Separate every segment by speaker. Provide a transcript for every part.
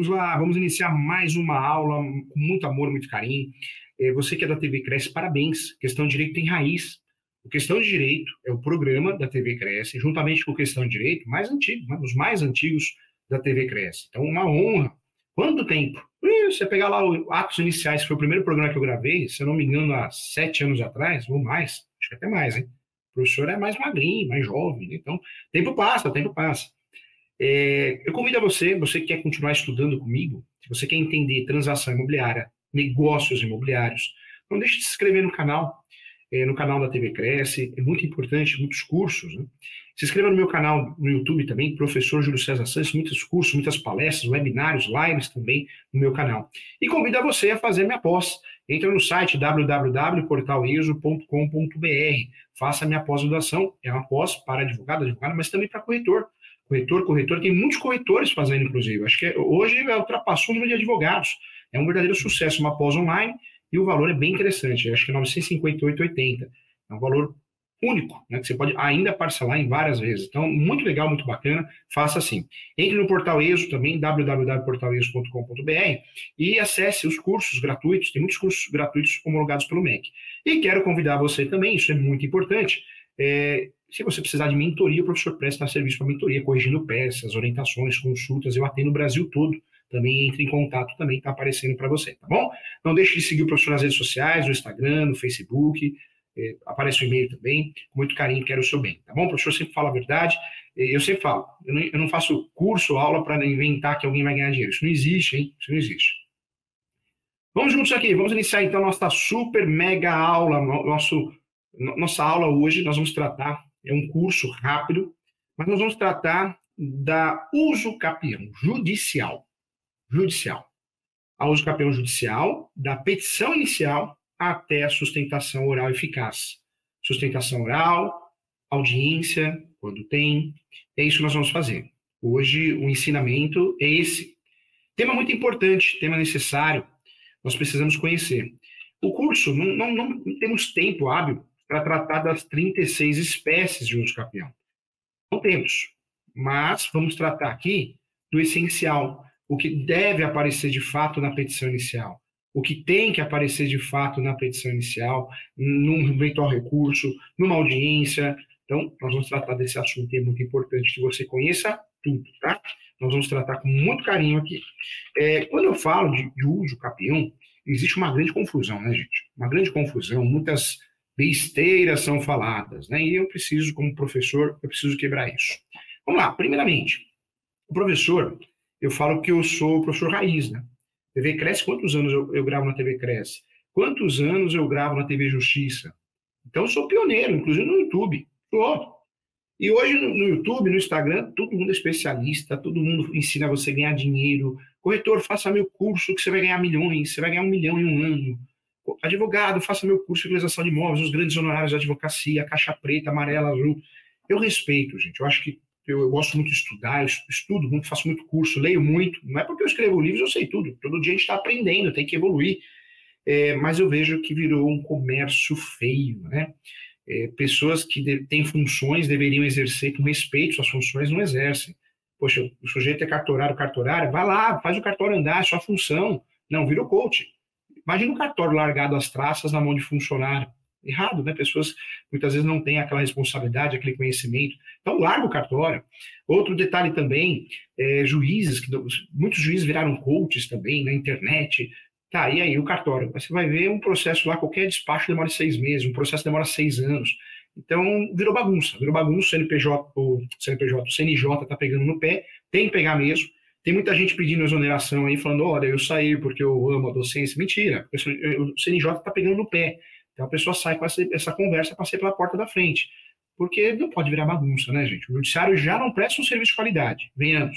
Speaker 1: Vamos lá, vamos iniciar mais uma aula com muito amor, muito carinho. É, você que é da TV Cresce, parabéns. Questão de Direito tem raiz. O Questão de Direito é o programa da TV Cresce, juntamente com o Questão de Direito, mais antigo, né? os mais antigos da TV Cresce. Então, uma honra. Quanto tempo? Você pegar lá o Atos Iniciais, que foi o primeiro programa que eu gravei, se eu não me engano, há sete anos atrás, ou mais, acho que até mais, hein? O professor é mais magrinho, mais jovem, né? então, tempo passa, tempo passa. É, eu convido a você, você que quer continuar estudando comigo, se você quer entender transação imobiliária, negócios imobiliários, não deixe de se inscrever no canal, é, no canal da TV Cresce, é muito importante, muitos cursos. Né? Se inscreva no meu canal no YouTube também, professor Júlio César Santos, muitos cursos, muitas palestras, webinários, lives também no meu canal. E convido a você a fazer minha pós. Entra no site www.portaleso.com.br, faça minha pós-graduação, é uma pós para advogado, advogado, mas também para corretor. Corretor, corretor, tem muitos corretores fazendo, inclusive. Acho que é, hoje ultrapassou o número de advogados. É um verdadeiro sucesso, uma pós online, e o valor é bem interessante, acho que é 958,80. É um valor único, né, que você pode ainda parcelar em várias vezes. Então, muito legal, muito bacana, faça assim. Entre no portal ESO também, www.portaleso.com.br e acesse os cursos gratuitos, tem muitos cursos gratuitos homologados pelo MEC. E quero convidar você também, isso é muito importante, é, se você precisar de mentoria, o professor presta serviço para mentoria, corrigindo peças, orientações, consultas, eu atendo no Brasil todo também entre em contato, também está aparecendo para você, tá bom? Não deixe de seguir o professor nas redes sociais, no Instagram, no Facebook, é, aparece o e-mail também, com muito carinho, quero o seu bem, tá bom? O professor sempre fala a verdade, é, eu sempre falo, eu não, eu não faço curso, aula para inventar que alguém vai ganhar dinheiro, isso não existe, hein? Isso não existe. Vamos juntos aqui, vamos iniciar então nossa super mega aula, nosso, nossa aula hoje, nós vamos tratar, é um curso rápido, mas nós vamos tratar da uso capião judicial judicial. A uso campeão judicial, da petição inicial até a sustentação oral eficaz. Sustentação oral, audiência, quando tem, é isso que nós vamos fazer. Hoje o ensinamento é esse. Tema muito importante, tema necessário, nós precisamos conhecer. O curso, não, não, não temos tempo hábil para tratar das 36 espécies de uso capião. Não temos, mas vamos tratar aqui do essencial, o que deve aparecer de fato na petição inicial, o que tem que aparecer de fato na petição inicial, num eventual recurso, numa audiência. Então, nós vamos tratar desse assunto, é muito importante que você conheça tudo, tá? Nós vamos tratar com muito carinho aqui. É, quando eu falo de, de uso capião, existe uma grande confusão, né, gente? Uma grande confusão, muitas besteiras são faladas, né? E eu preciso, como professor, eu preciso quebrar isso. Vamos lá, primeiramente, o professor, eu falo que eu sou professor raiz, né? TV Cresce, quantos anos eu, eu gravo na TV Cresce? Quantos anos eu gravo na TV Justiça? Então, eu sou pioneiro, inclusive no YouTube. Sou. E hoje no, YouTube, no Instagram, todo mundo é especialista, todo mundo ensina você a ganhar dinheiro. Corretor, faça meu curso que você vai ganhar milhões, você vai ganhar um milhão em um ano. Advogado, faça meu curso de legalização de imóveis, os grandes honorários de advocacia, caixa preta, amarela, azul. Eu respeito, gente. Eu acho que eu, eu, gosto muito de estudar, eu estudo muito, faço muito curso, leio muito. Não é porque eu escrevo livros, eu sei tudo. Todo dia a gente está aprendendo, tem que evoluir. É, mas eu vejo que virou um comércio feio, né? É, pessoas que de, têm funções deveriam exercer com respeito suas funções, não exercem. Poxa, o sujeito é cartorário, cartorário, vai lá, faz o cartório andar, é sua função. Não, virou coach. Imagina o cartório largado às traças na mão de funcionário errado, né? Pessoas muitas vezes não têm aquela responsabilidade, aquele conhecimento. Então, larga o cartório. Outro detalhe também, é, juízes, que muitos juízes viraram coaches também na internet. Tá, e aí o cartório? Você vai ver um processo lá, qualquer despacho demora seis meses, um processo demora seis anos. Então, virou bagunça, virou bagunça, o CNPJ, o CNPJ, o CNJ está pegando no pé, tem que pegar mesmo. Tem muita gente pedindo exoneração aí, falando, olha, eu saí porque eu amo a docência. Mentira, o CNJ está pegando no pé. Então a pessoa sai com essa, essa conversa para pela porta da frente. Porque não pode virar bagunça, né, gente? O judiciário já não presta um serviço de qualidade, venhamos.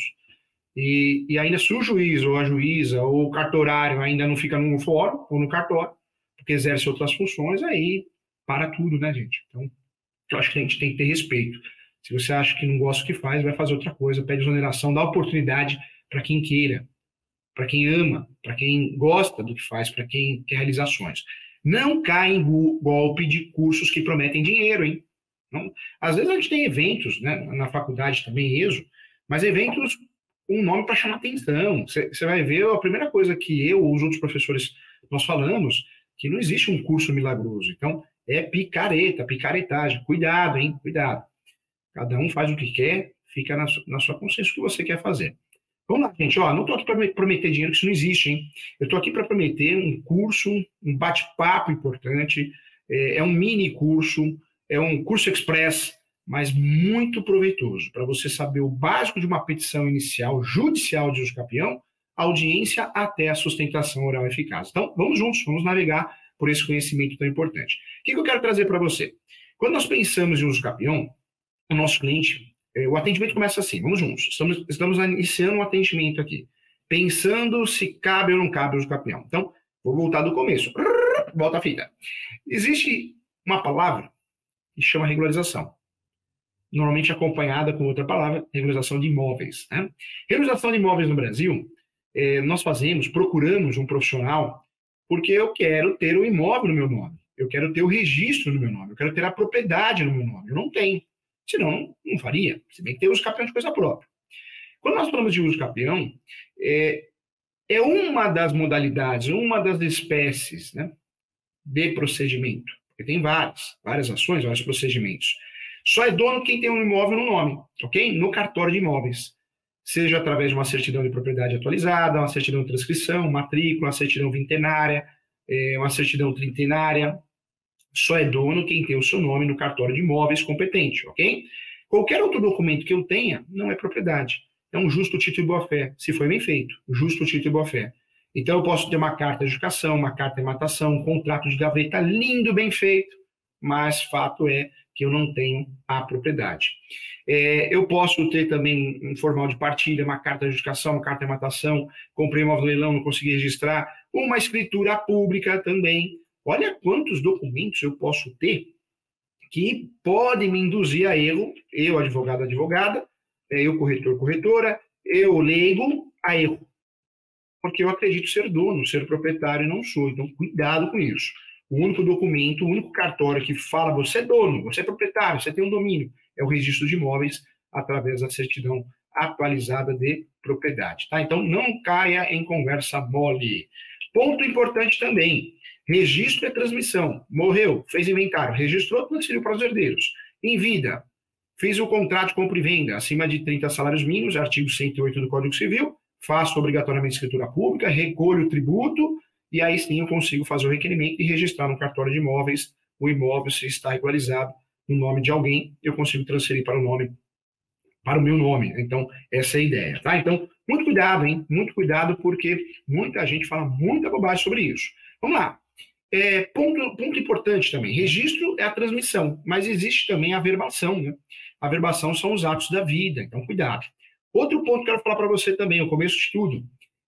Speaker 1: E, e ainda se o juiz ou a juíza ou o cartorário ainda não fica no fórum ou no cartório, porque exerce outras funções, aí para tudo, né, gente? Então, eu acho que a gente tem que ter respeito. Se você acha que não gosta do que faz, vai fazer outra coisa, pede exoneração, dá oportunidade para quem queira, para quem ama, para quem gosta do que faz, para quem quer realizações. Não cai em golpe de cursos que prometem dinheiro, hein? Não, às vezes a gente tem eventos, né, na faculdade também, ESO, mas eventos um nome para chamar atenção. Você vai ver a primeira coisa que eu ou os outros professores nós falamos, que não existe um curso milagroso. Então, é picareta, picaretagem. Cuidado, hein? Cuidado. Cada um faz o que quer, fica na, na sua consciência o que você quer fazer. Vamos lá, gente. Ó, não estou aqui para prometer dinheiro, que isso não existe, hein? Eu estou aqui para prometer um curso, um bate-papo importante. É, é um mini curso, é um curso express, mas muito proveitoso para você saber o básico de uma petição inicial judicial de uso capião, audiência até a sustentação oral eficaz. Então, vamos juntos, vamos navegar por esse conhecimento tão importante. O que, que eu quero trazer para você? Quando nós pensamos em uso capião, o nosso cliente o atendimento começa assim, vamos juntos. Estamos, estamos iniciando um atendimento aqui, pensando se cabe ou não cabe o campeão. Então, vou voltar do começo. Volta a fita. Existe uma palavra que chama regularização. Normalmente acompanhada com outra palavra, regularização de imóveis. Né? Regularização de imóveis no Brasil, é, nós fazemos, procuramos um profissional, porque eu quero ter o imóvel no meu nome. Eu quero ter o registro no meu nome. Eu quero ter a propriedade no meu nome. Eu não tenho. Senão, não faria. Se bem que tem uso capião de coisa própria. Quando nós falamos de uso capião, é, é uma das modalidades, uma das espécies né, de procedimento. Porque tem várias, várias ações, vários procedimentos. Só é dono quem tem um imóvel no nome, ok? No cartório de imóveis. Seja através de uma certidão de propriedade atualizada, uma certidão de transcrição, matrícula, uma certidão vintenária, é, uma certidão trintenária, só é dono quem tem o seu nome no cartório de imóveis competente, ok? Qualquer outro documento que eu tenha não é propriedade. É um justo título de boa-fé, se foi bem feito. Justo título de boa-fé. Então, eu posso ter uma carta de educação, uma carta de matação, um contrato de gaveta lindo, bem feito, mas fato é que eu não tenho a propriedade. É, eu posso ter também um formal de partilha, uma carta de educação, uma carta de matação, comprei imóvel no leilão, não consegui registrar, uma escritura pública também, Olha quantos documentos eu posso ter que podem me induzir a erro, eu, advogado, advogada, é, eu, corretor, corretora, eu, leigo, a erro. Porque eu acredito ser dono, ser proprietário não sou. Então, cuidado com isso. O único documento, o único cartório que fala você é dono, você é proprietário, você tem um domínio, é o registro de imóveis através da certidão atualizada de propriedade. Tá? Então, não caia em conversa mole. Ponto importante também: Registro e transmissão. Morreu, fez inventário, registrou, transferiu para os herdeiros. Em vida, fiz o contrato de compra e venda acima de 30 salários mínimos, artigo 108 do Código Civil, faço obrigatoriamente escritura pública, recolho o tributo, e aí sim eu consigo fazer o requerimento e registrar no cartório de imóveis o imóvel se está regularizado no nome de alguém, eu consigo transferir para o nome para o meu nome. Então, essa é a ideia, tá? Então, muito cuidado, hein? Muito cuidado, porque muita gente fala muita bobagem sobre isso. Vamos lá. É, ponto, ponto importante também: registro é a transmissão, mas existe também a verbação. Né? A verbação são os atos da vida, então cuidado. Outro ponto que eu quero falar para você também, o começo de tudo.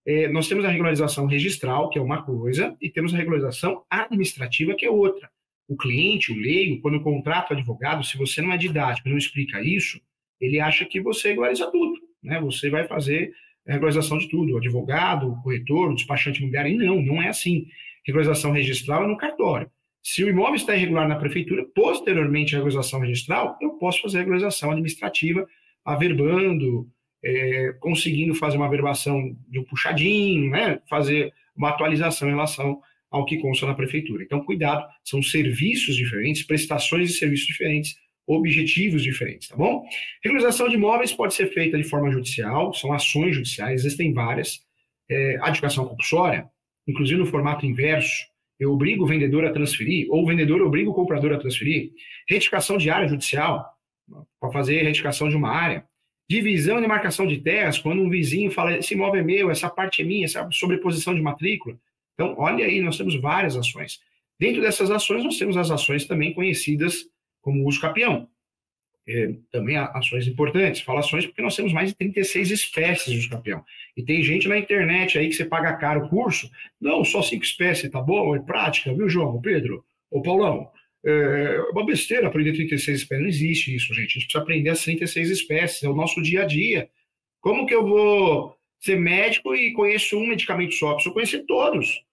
Speaker 1: É, nós temos a regularização registral, que é uma coisa, e temos a regularização administrativa, que é outra. O cliente, o leigo, quando contrata o advogado, se você não é didático, não explica isso, ele acha que você regulariza tudo. Né? Você vai fazer a regularização de tudo, o advogado, o corretor, o despachante imobiliário, e não, não é assim regularização registral no cartório. Se o imóvel está irregular na prefeitura, posteriormente à regularização registral, eu posso fazer regularização administrativa, averbando, é, conseguindo fazer uma averbação de um puxadinho, né, fazer uma atualização em relação ao que consta na prefeitura. Então, cuidado, são serviços diferentes, prestações de serviços diferentes, objetivos diferentes, tá bom? Regularização de imóveis pode ser feita de forma judicial, são ações judiciais, existem várias. É, a educação compulsória, inclusive no formato inverso, eu obrigo o vendedor a transferir, ou o vendedor obriga o comprador a transferir, retificação de área judicial, para fazer retificação de uma área, divisão e marcação de terras, quando um vizinho fala, esse imóvel é meu, essa parte é minha, essa sobreposição de matrícula. Então, olha aí, nós temos várias ações. Dentro dessas ações, nós temos as ações também conhecidas como uso capião é, também ações importantes. Falo ações porque nós temos mais de 36 espécies de campeão. E tem gente na internet aí que você paga caro o curso. Não, só cinco espécies, tá bom? É prática, viu, João, Pedro? Ô, Paulão, é uma besteira aprender 36 espécies. Não existe isso, gente. A gente precisa aprender as 36 espécies. É o nosso dia a dia. Como que eu vou ser médico e conheço um medicamento só? Preciso conhecer todos.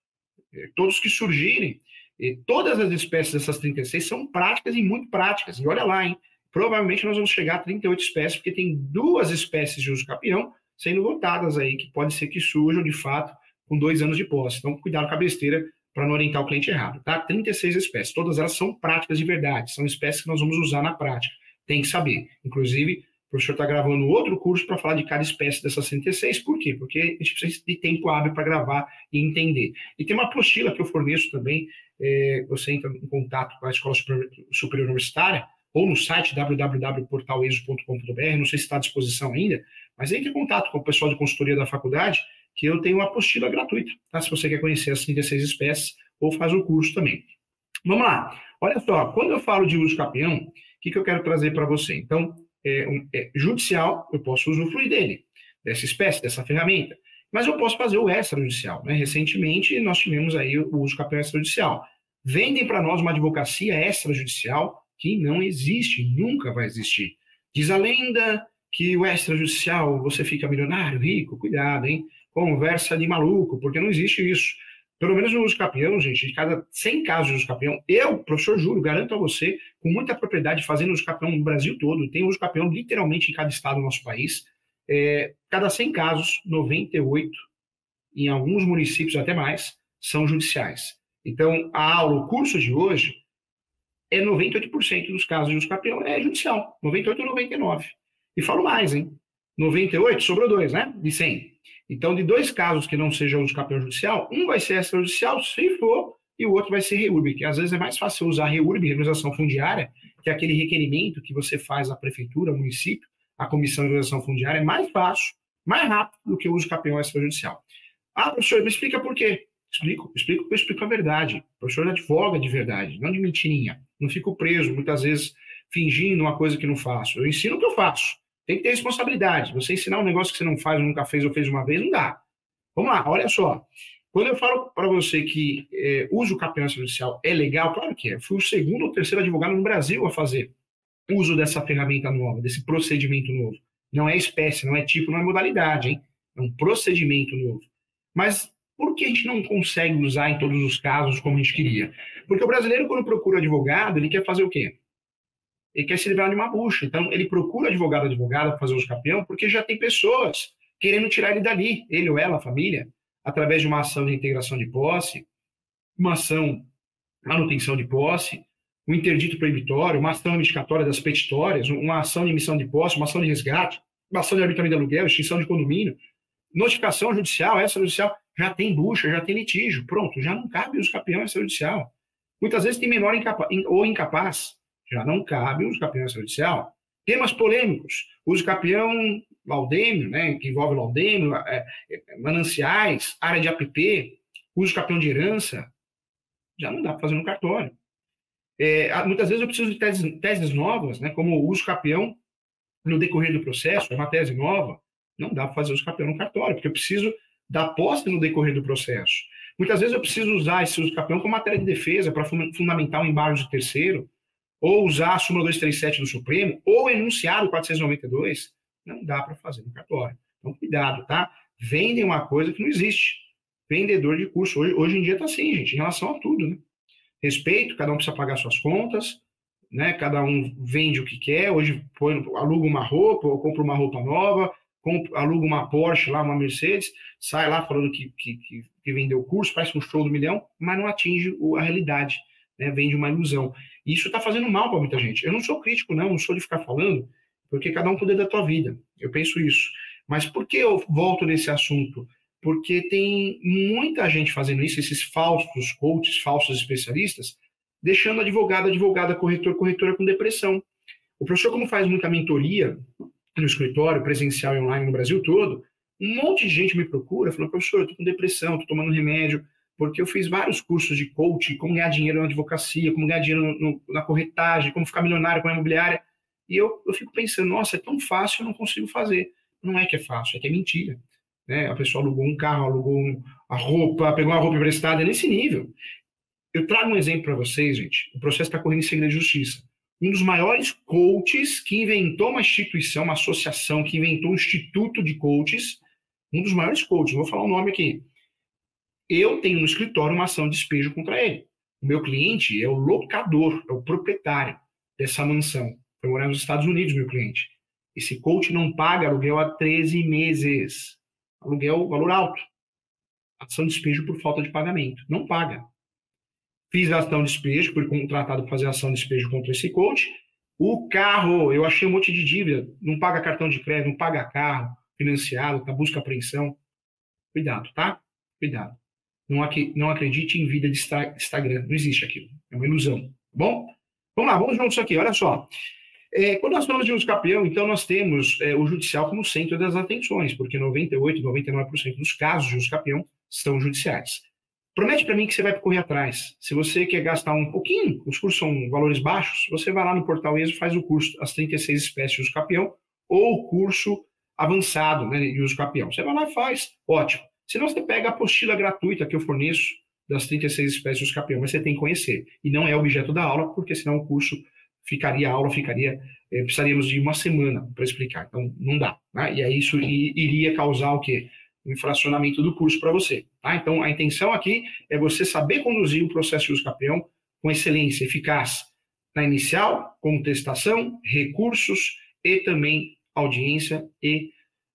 Speaker 1: É, todos que surgirem. E todas as espécies dessas 36 são práticas e muito práticas. E olha lá, hein? Provavelmente nós vamos chegar a 38 espécies, porque tem duas espécies de uso capião, sendo votadas aí, que pode ser que surjam de fato com dois anos de posse. Então, cuidado com a besteira para não orientar o cliente errado, tá? 36 espécies, todas elas são práticas de verdade, são espécies que nós vamos usar na prática. Tem que saber. Inclusive, o professor está gravando outro curso para falar de cada espécie dessas 36. Por quê? Porque a gente precisa de tempo hábil para gravar e entender. E tem uma apostila que eu forneço também. É, você entra em contato com a Escola Superior, Superior Universitária ou no site www.portaleso.com.br, não sei se está à disposição ainda, mas entre em contato com o pessoal de consultoria da faculdade, que eu tenho uma apostila gratuita, tá? Se você quer conhecer as 36 espécies, ou faz o curso também. Vamos lá. Olha só, quando eu falo de uso capião, o que, que eu quero trazer para você? Então, é, um, é, judicial, eu posso usufruir dele, dessa espécie, dessa ferramenta, mas eu posso fazer o extrajudicial. Né? Recentemente, nós tivemos aí o uso capião extrajudicial. Vendem para nós uma advocacia extrajudicial que não existe, nunca vai existir. Diz a lenda que o extrajudicial você fica milionário, rico, cuidado, hein? Conversa de maluco, porque não existe isso. Pelo menos no uso capião, gente, de cada 100 casos de uso capião, eu, professor Júlio, garanto a você, com muita propriedade, fazendo uso capião no Brasil todo, tem uso capião literalmente em cada estado do nosso país, é, cada 100 casos, 98, em alguns municípios até mais, são judiciais. Então, a aula, o curso de hoje, é 98% dos casos de uso capião é judicial, 98 ou 99. E falo mais, hein? 98, sobrou dois, né? De 100. Então, de dois casos que não sejam capião judicial, um vai ser extrajudicial, se for, e o outro vai ser REURB, que às vezes é mais fácil usar REURB, regularização fundiária, que é aquele requerimento que você faz à prefeitura, ao município, à comissão de regularização fundiária, é mais fácil, mais rápido do que o uso capião extrajudicial. Ah, professor, me explica por quê. Explico, explico, eu explico a verdade. O professor advoga de verdade, não de mentirinha. Não fico preso, muitas vezes, fingindo uma coisa que não faço. Eu ensino o que eu faço. Tem que ter responsabilidade. Você ensinar um negócio que você não faz, nunca fez, ou fez uma vez, não dá. Vamos lá, olha só. Quando eu falo para você que é, uso campeonato judicial é legal, claro que é. Fui o segundo ou terceiro advogado no Brasil a fazer uso dessa ferramenta nova, desse procedimento novo. Não é espécie, não é tipo, não é modalidade, hein? É um procedimento novo. Mas por que a gente não consegue usar em todos os casos como a gente queria? Porque o brasileiro, quando procura advogado, ele quer fazer o quê? Ele quer se livrar de uma bucha. Então, ele procura advogado, advogada para fazer os campeão, porque já tem pessoas querendo tirar ele dali, ele ou ela, a família, através de uma ação de integração de posse, uma ação manutenção de posse, um interdito proibitório, uma ação investigatória das petitórias, uma ação de emissão de posse, uma ação de resgate, uma ação de arbitramento de aluguel, extinção de condomínio, notificação judicial, extrajudicial já tem bucha, já tem litígio, pronto, já não cabe os campeões extrajudicial. Muitas vezes tem menor incapa ou incapaz, já não cabe os campeões extrajudicial. Temas polêmicos, uso campeão laudêmio, né, que envolve laudêmio, é, é, mananciais, área de APP, uso campeão de herança, já não dá para fazer no cartório. É, muitas vezes eu preciso de teses, teses novas, né, como uso campeão no decorrer do processo, é uma tese nova, não dá para fazer uso campeão no cartório, porque eu preciso da posse no decorrer do processo. Muitas vezes eu preciso usar esse uso campeão como matéria de defesa para fundamentar o embargo de terceiro, ou usar a súmula 237 do Supremo, ou enunciado 492. Não dá para fazer no cartório. Então, cuidado, tá? Vendem uma coisa que não existe. Vendedor de curso. Hoje, hoje em dia está assim, gente, em relação a tudo, né? Respeito, cada um precisa pagar suas contas, né? Cada um vende o que quer. Hoje põe, aluga uma roupa, ou compra uma roupa nova, aluga uma Porsche lá, uma Mercedes, sai lá falando que, que, que vendeu o curso, parece um show do milhão, mas não atinge a realidade, né? vende uma ilusão. E isso está fazendo mal para muita gente. Eu não sou crítico, não, não sou de ficar falando, porque cada um cuida da tua vida. Eu penso isso. Mas por que eu volto nesse assunto? Porque tem muita gente fazendo isso, esses falsos coaches, falsos especialistas, deixando advogado, advogada, corretor, corretora com depressão. O professor, como faz muita mentoria, no escritório, presencial e online no Brasil todo, um monte de gente me procura, falou, professor, eu tô com depressão, tô tomando remédio, porque eu fiz vários cursos de coaching, como ganhar dinheiro na advocacia, como ganhar dinheiro no, no, na corretagem, como ficar milionário com a imobiliária. E eu, eu fico pensando, nossa, é tão fácil, eu não consigo fazer. Não é que é fácil, é que é mentira. Né? A pessoa alugou um carro, alugou um, a roupa, pegou uma roupa emprestada, é nesse nível. Eu trago um exemplo para vocês, gente. O processo está correndo em segredo de justiça um dos maiores coaches que inventou uma instituição, uma associação que inventou um instituto de coaches, um dos maiores coaches, vou falar o nome aqui. Eu tenho no escritório uma ação de despejo contra ele. O meu cliente é o locador, é o proprietário dessa mansão. Foi morar nos Estados Unidos, meu cliente. Esse coach não paga aluguel há 13 meses. Aluguel, valor alto. Ação de despejo por falta de pagamento. Não paga. Fiz a ação de despejo, fui contratado para fazer ação de despejo contra esse coach. O carro, eu achei um monte de dívida. Não paga cartão de crédito, não paga carro financiado, tá busca apreensão. Cuidado, tá? Cuidado. Não, ac não acredite em vida de Instagram. Não existe aquilo. É uma ilusão. Tá bom? Vamos lá, vamos juntos aqui. Olha só. É, quando nós falamos de uso campeão, então nós temos é, o judicial como centro das atenções, porque 98, 99% dos casos de uso campeão são judiciais. Promete para mim que você vai correr atrás. Se você quer gastar um pouquinho, os cursos são valores baixos, você vai lá no portal ESO faz o curso As 36 espécies de uso campeão ou o curso avançado né, de uso campeão. Você vai lá e faz, ótimo. Senão você pega a apostila gratuita que eu forneço das 36 espécies de uso campeão, mas você tem que conhecer. E não é objeto da aula, porque senão o curso ficaria, a aula ficaria, eh, precisaríamos de uma semana para explicar. Então, não dá. Né? E aí isso iria causar o quê? Um infracionamento do curso para você. Tá? Então, a intenção aqui é você saber conduzir o processo de uso campeão com excelência, eficaz na inicial, contestação, recursos e também audiência e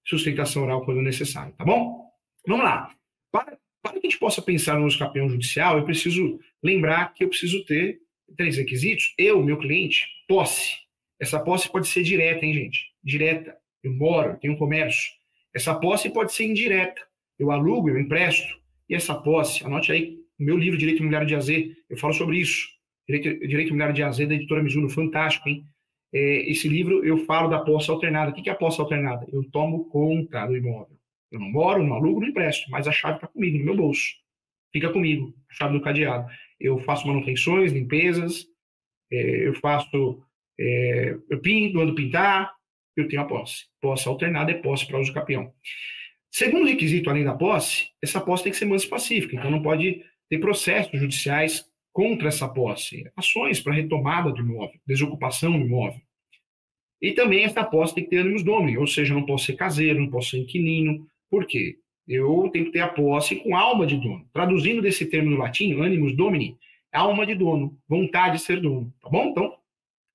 Speaker 1: sustentação oral quando necessário, tá bom? Vamos lá. Para, para que a gente possa pensar no uso campeão judicial, eu preciso lembrar que eu preciso ter três requisitos. Eu, meu cliente, posse. Essa posse pode ser direta, hein, gente? Direta. Eu moro, tenho um comércio. Essa posse pode ser indireta. Eu alugo, eu empresto. E essa posse, anote aí, no meu livro Direito Imobiliário de AZ, eu falo sobre isso. Direito, Direito Imobiliário de AZ, da editora Mizuno, fantástico, hein? É, esse livro eu falo da posse alternada. O que é a posse alternada? Eu tomo conta do imóvel. Eu não moro, não alugo, não empresto, mas a chave está comigo, no meu bolso. Fica comigo, a chave do cadeado eu faço manutenções, limpezas, é, eu faço, é, eu pinto, ando pintar, eu tenho a posse. Posse alternada é posse para uso capião. Segundo requisito, além da posse, essa posse tem que ser mansa pacífica, então não pode ter processos judiciais contra essa posse, ações para retomada do imóvel, desocupação do imóvel. E também essa posse tem que ter ânimos domini, ou seja, não posso ser caseiro, não posso ser inquilino. Por quê? Eu tenho que ter a posse com alma de dono. Traduzindo desse termo do latim, animus domini, alma de dono, vontade de ser dono, tá bom? Então,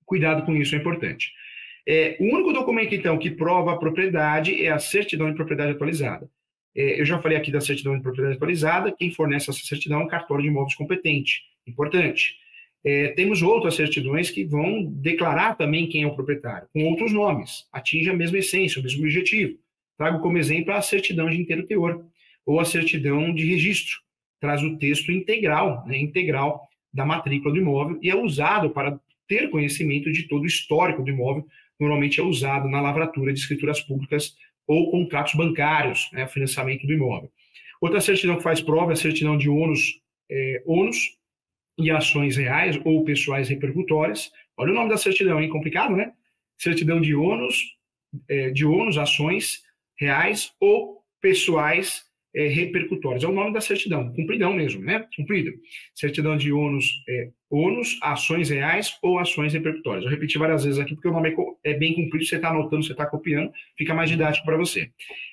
Speaker 1: cuidado com isso, é importante. É, o único documento, então, que prova a propriedade é a certidão de propriedade atualizada. É, eu já falei aqui da certidão de propriedade atualizada, quem fornece essa certidão é o cartório de imóveis competente. Importante. É, temos outras certidões que vão declarar também quem é o proprietário, com outros nomes, atinge a mesma essência, o mesmo objetivo. Trago como exemplo a certidão de inteiro teor, ou a certidão de registro. Traz o texto integral, né, integral da matrícula do imóvel e é usado para ter conhecimento de todo o histórico do imóvel. Normalmente é usado na lavratura de escrituras públicas ou contratos bancários, né, financiamento do imóvel. Outra certidão que faz prova é a certidão de ônus, é, ônus e ações reais ou pessoais repercutórias. Olha o nome da certidão, hein? Complicado, né? Certidão de ônus, é, de ônus, ações reais ou pessoais é, repercutórios. É o nome da certidão, cumpridão mesmo, né? Cumprida. Certidão de ônus, é, ônus, ações reais ou ações repercutórias. Eu repeti várias vezes aqui porque o nome é, é bem cumprido, você está anotando, você está copiando, fica mais didático para você.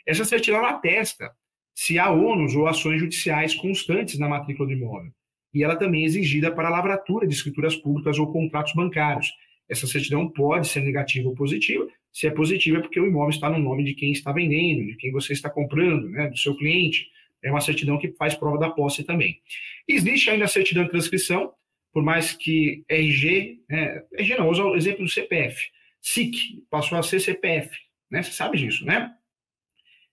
Speaker 1: Essa certidão atesta se há ônus ou ações judiciais constantes na matrícula do imóvel. E ela também é exigida para a lavratura de escrituras públicas ou contratos bancários. Essa certidão pode ser negativa ou positiva, se é positivo, é porque o imóvel está no nome de quem está vendendo, de quem você está comprando, né, do seu cliente. É uma certidão que faz prova da posse também. Existe ainda a certidão de transcrição, por mais que RG, né, RG não, usa o exemplo do CPF. SIC passou a ser CPF, né? Você sabe disso, né?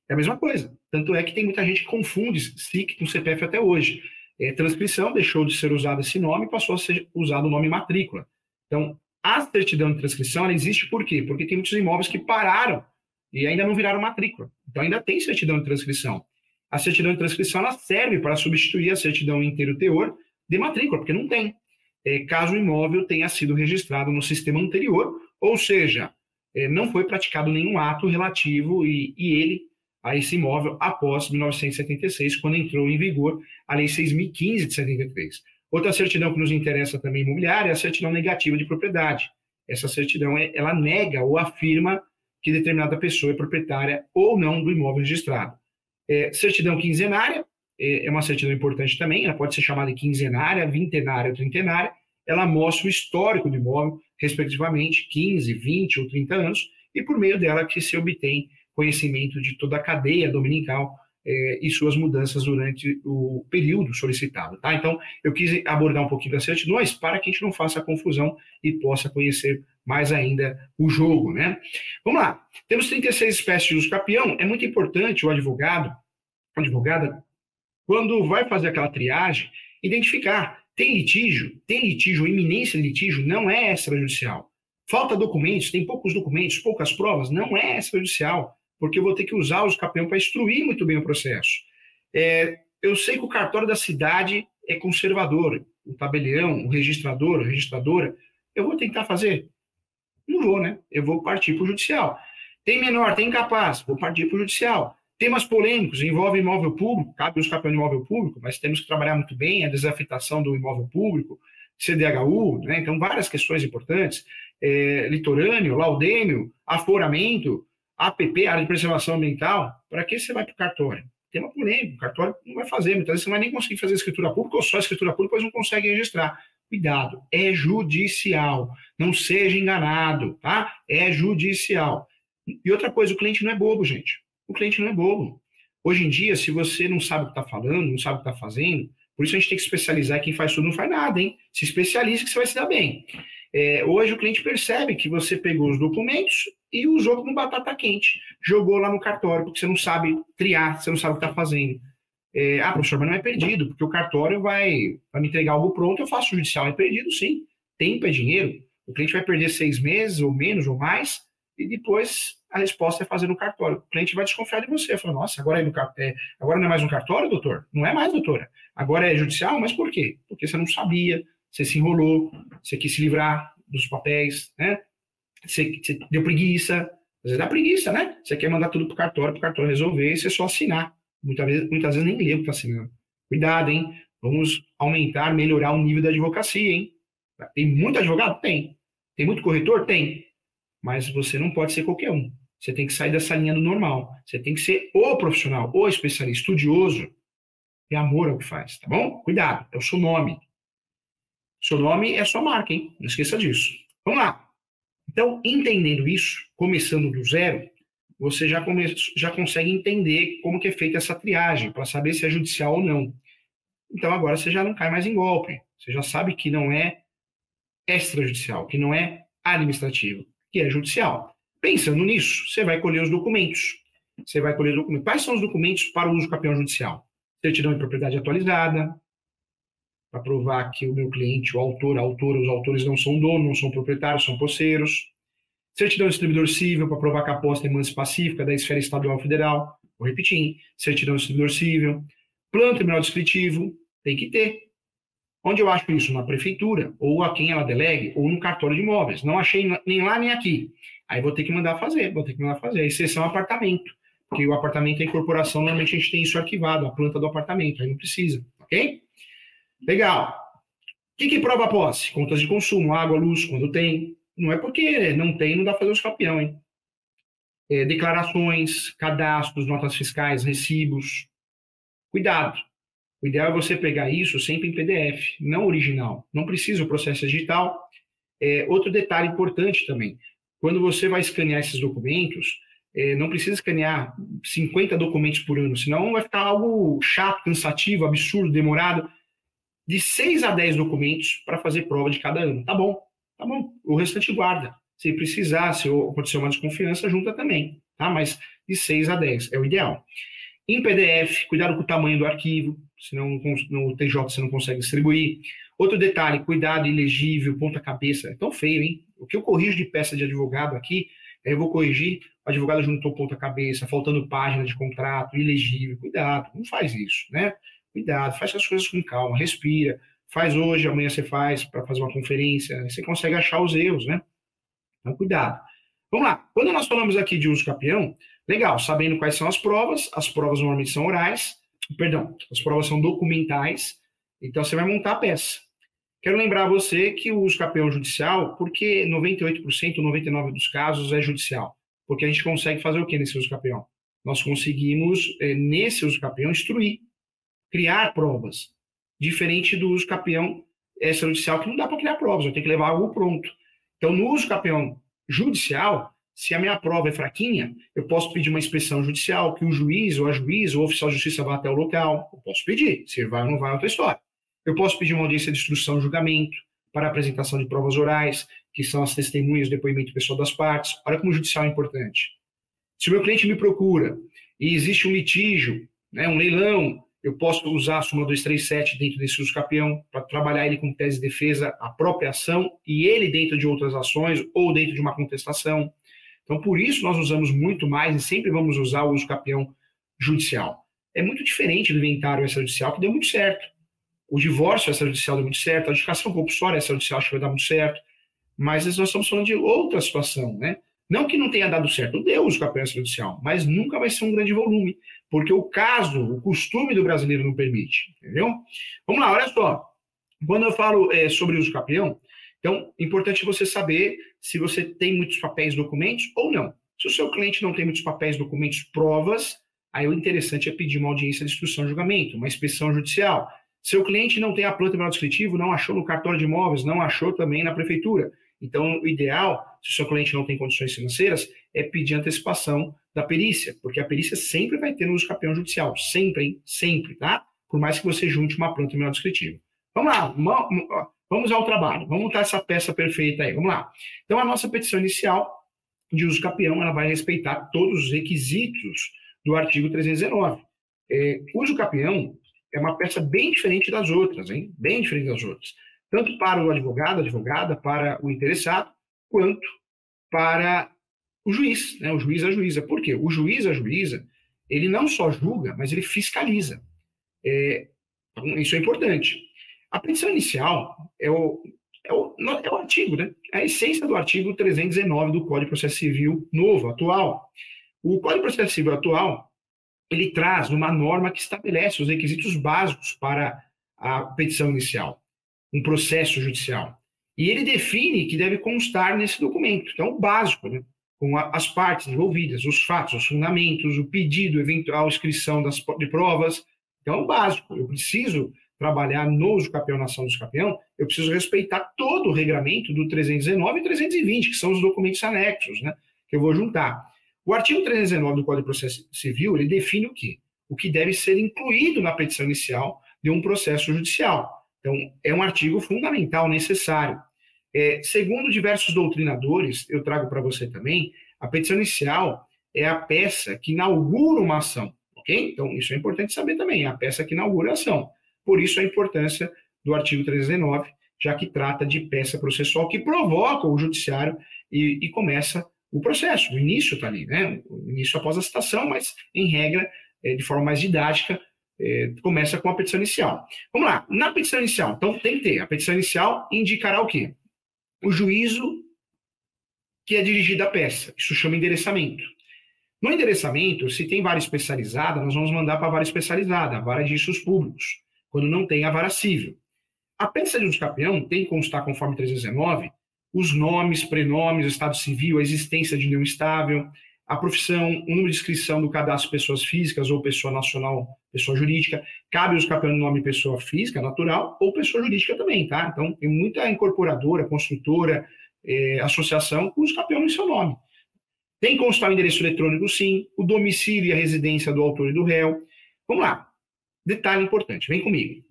Speaker 1: É a mesma coisa. Tanto é que tem muita gente que confunde SIC com CPF até hoje. É, transcrição deixou de ser usado esse nome e passou a ser usado o nome matrícula. Então, a certidão de transcrição ela existe por quê? Porque tem muitos imóveis que pararam e ainda não viraram matrícula. Então ainda tem certidão de transcrição. A certidão de transcrição ela serve para substituir a certidão inteiro teor de matrícula, porque não tem. É, caso o imóvel tenha sido registrado no sistema anterior, ou seja, é, não foi praticado nenhum ato relativo e, e ele a esse imóvel após 1976, quando entrou em vigor a Lei 6.015 de 73. Outra certidão que nos interessa também imobiliária é a certidão negativa de propriedade. Essa certidão é, ela nega ou afirma que determinada pessoa é proprietária ou não do imóvel registrado. É, certidão quinzenária é, é uma certidão importante também, ela pode ser chamada de quinzenária, vintenária ou trintenária. Ela mostra o histórico do imóvel, respectivamente 15, 20 ou 30 anos, e por meio dela que se obtém conhecimento de toda a cadeia dominical é, e suas mudanças durante o período solicitado. Tá? Então, eu quis abordar um pouquinho das certidões para que a gente não faça confusão e possa conhecer mais ainda o jogo. Né? Vamos lá. Temos 36 espécies de uso capião. É muito importante o advogado, a advogada, quando vai fazer aquela triagem, identificar. Tem litígio? Tem litígio, iminência de litígio? Não é extrajudicial. Falta documentos, tem poucos documentos, poucas provas? Não é extrajudicial porque eu vou ter que usar os campeões para instruir muito bem o processo. É, eu sei que o cartório da cidade é conservador, o tabelião, o registrador, a registradora, eu vou tentar fazer? Não vou, né? Eu vou partir para o judicial. Tem menor, tem incapaz, vou partir para o judicial. Temas polêmicos, envolve imóvel público, cabe os campeões de imóvel público, mas temos que trabalhar muito bem a desafetação do imóvel público, CDHU, né? então várias questões importantes, é, litorâneo, laudêmio, aforamento, APP, área de preservação ambiental, para que você vai para o cartório? Tem uma polêmica, o cartório não vai fazer, muitas vezes você não vai nem conseguir fazer escritura pública, ou só escritura pública, depois não consegue registrar. Cuidado, é judicial, não seja enganado, tá? É judicial. E outra coisa, o cliente não é bobo, gente. O cliente não é bobo. Hoje em dia, se você não sabe o que está falando, não sabe o que está fazendo, por isso a gente tem que especializar. Quem faz tudo não faz nada, hein? Se especialize que você vai se dar bem. É, hoje o cliente percebe que você pegou os documentos e usou como batata quente. Jogou lá no cartório, porque você não sabe triar, você não sabe o que está fazendo. É, ah, professor, mas não é perdido, porque o cartório vai, vai me entregar algo pronto, eu faço judicial. É perdido, sim. Tempo é dinheiro. O cliente vai perder seis meses, ou menos, ou mais, e depois a resposta é fazer no cartório. O cliente vai desconfiar de você. Fala, nossa, agora, é no, é, agora não é mais um cartório, doutor? Não é mais, doutora. Agora é judicial, mas por quê? Porque você não sabia, você se enrolou, você quis se livrar dos papéis, né? Você, você deu preguiça, às vezes dá preguiça, né? Você quer mandar tudo para o cartório, para o cartório resolver, e você só assinar. Muitas vezes, muitas vezes nem lê o que está assinando. Cuidado, hein? Vamos aumentar, melhorar o nível da advocacia, hein? Tem muito advogado? Tem. Tem muito corretor? Tem. Mas você não pode ser qualquer um. Você tem que sair dessa linha do normal. Você tem que ser o profissional, o especialista, estudioso. E amor ao que faz, tá bom? Cuidado, é o seu nome. Seu nome é sua marca, hein? Não esqueça disso. Vamos lá. Então, entendendo isso, começando do zero, você já, come, já consegue entender como que é feita essa triagem, para saber se é judicial ou não. Então, agora você já não cai mais em golpe. Você já sabe que não é extrajudicial, que não é administrativo, que é judicial. Pensando nisso, você vai colher os documentos. Você vai colher os documentos. Quais são os documentos para o uso campeão judicial? Certidão de propriedade atualizada, para provar que o meu cliente, o autor, a autora, os autores não são donos, não são proprietários, são posseiros. Certidão de distribuidor civil para provar que a aposta é mansa pacífica da esfera estadual federal. Vou repetir. Certidão de distribuidor civil. Plano terminal descritivo. Tem que ter. Onde eu acho isso? Na prefeitura, ou a quem ela delegue, ou no cartório de imóveis. Não achei nem lá nem aqui. Aí vou ter que mandar fazer, vou ter que mandar fazer. A exceção apartamento. Porque o apartamento é incorporação, normalmente a gente tem isso arquivado, a planta do apartamento, aí não precisa, ok? Legal. O que, que prova a posse? Contas de consumo, água, luz, quando tem. Não é porque não tem, não dá para fazer os campeão, hein? É, declarações, cadastros, notas fiscais, recibos. Cuidado. O ideal é você pegar isso sempre em PDF, não original. Não precisa o processo digital. É, outro detalhe importante também: quando você vai escanear esses documentos, é, não precisa escanear 50 documentos por ano, senão vai ficar algo chato, cansativo, absurdo, demorado de 6 a 10 documentos para fazer prova de cada ano. Tá bom, tá bom. O restante guarda. Se precisar, se acontecer uma desconfiança, junta também, tá? Mas de 6 a 10 é o ideal. Em PDF, cuidado com o tamanho do arquivo, senão no TJ você não consegue distribuir. Outro detalhe, cuidado ilegível, ponta cabeça. É tão feio, hein? O que eu corrijo de peça de advogado aqui, é eu vou corrigir, o advogado juntou ponta cabeça, faltando página de contrato, ilegível. Cuidado, não faz isso, né? Cuidado, faz as coisas com calma, respira, faz hoje, amanhã você faz para fazer uma conferência, você consegue achar os erros, né? Então, cuidado. Vamos lá. Quando nós falamos aqui de uso capião, legal, sabendo quais são as provas, as provas normalmente são orais, perdão, as provas são documentais, então você vai montar a peça. Quero lembrar você que o uso capião judicial, porque 98%, 99% dos casos é judicial, porque a gente consegue fazer o que nesse uso capião? Nós conseguimos, eh, nesse uso capião, instruir criar provas, diferente do uso capião extrajudicial, que não dá para criar provas, eu tenho que levar algo pronto. Então, no uso capião judicial, Se a minha prova é fraquinha, eu posso pedir uma inspeção judicial, que o juiz ou a juiz ou o oficial de justiça vá até o local. Eu posso pedir. Se vai ou não vai, é outra história. Eu posso pedir uma audiência de instrução julgamento para apresentação de provas orais, que são as testemunhas, depoimento pessoal das partes. Olha como o judicial é importante. Se o meu cliente me procura e existe um litígio, né, um leilão, eu posso usar a súmula 237 dentro desse uso capião para trabalhar ele com tese de defesa, a própria ação, e ele dentro de outras ações ou dentro de uma contestação. Então, por isso, nós usamos muito mais e sempre vamos usar o uso capião judicial. É muito diferente do inventário extrajudicial, que deu muito certo. O divórcio extrajudicial deu muito certo, a educação compulsória extrajudicial acho que vai dar muito certo, mas nós estamos falando de outra situação, né? Não que não tenha dado certo, deu o uso capião extrajudicial, mas nunca vai ser um grande volume, porque o caso, o costume do brasileiro não permite, entendeu? Vamos lá, olha só. Quando eu falo é, sobre uso capião, então, importante você saber se você tem muitos papéis, documentos ou não. Se o seu cliente não tem muitos papéis, documentos, provas, aí o interessante é pedir uma audiência de instrução de julgamento, uma inspeção judicial. Seu cliente não tem a planta de descritivo, não achou no cartório de imóveis, não achou também na prefeitura. Então, o ideal, se o seu cliente não tem condições financeiras, é pedir antecipação da perícia, porque a perícia sempre vai ter no uso campeão judicial, sempre, hein? Sempre, tá? Por mais que você junte uma planta menor descritivo. Vamos lá, Vamos ao trabalho, vamos montar essa peça perfeita aí, vamos lá. Então, a nossa petição inicial de uso capião, ela vai respeitar todos os requisitos do artigo 319. É, uso capião é uma peça bem diferente das outras, hein? Bem diferente das outras. Tanto para o advogado, advogada, para o interessado, quanto para o juiz, né? O juiz, a juíza. Por quê? O juiz, a juíza, ele não só julga, mas ele fiscaliza. É, isso é importante. A petição inicial é o, é o, é o artigo, né? É a essência do artigo 319 do Código de Processo Civil novo, atual. O Código de Processo Civil atual, ele traz uma norma que estabelece os requisitos básicos para a petição inicial, um processo judicial. E ele define que deve constar nesse documento, é o básico, né? com as partes envolvidas, os fatos, os fundamentos, o pedido, eventual inscrição das, de provas. Então, é o básico. Eu preciso trabalhar no uso capião, na ação do capião, eu preciso respeitar todo o regramento do 319 e 320, que são os documentos anexos, né, que eu vou juntar. O artigo 319 do Código de Processo Civil, ele define o quê? O que deve ser incluído na petição inicial de um processo judicial. Então, é um artigo fundamental, necessário. É, segundo diversos doutrinadores, eu trago para você também, a petição inicial é a peça que inaugura uma ação, ok? Então, isso é importante saber também, é a peça que inaugura a ação. Por isso a importância do artigo 319, já que trata de peça processual que provoca o judiciário e, e começa o processo. O início está ali, né? O início após a citação, mas, em regra, é, de forma mais didática, é, começa com a petição inicial. Vamos lá, na petição inicial, então tem que ter. A petição inicial indicará o quê? O juízo que é dirigido à peça. Isso chama endereçamento. No endereçamento, se tem vara especializada, nós vamos mandar para a vara especializada, a vara de issues públicos quando não tem a vara civil. A peça de uso campeão tem que constar, conforme 319, os nomes, prenomes, estado civil, a existência de união estável, a profissão, o número de inscrição do cadastro pessoas físicas ou pessoa nacional, pessoa jurídica. Cabe os campeão no nome pessoa física, natural, ou pessoa jurídica também, tá? Então, tem muita incorporadora, construtora, eh, associação com os campeão no seu nome. Tem que constar o endereço eletrônico, sim, o domicílio e a residência do autor e do réu. Vamos lá. Detalhe importante, vem comigo.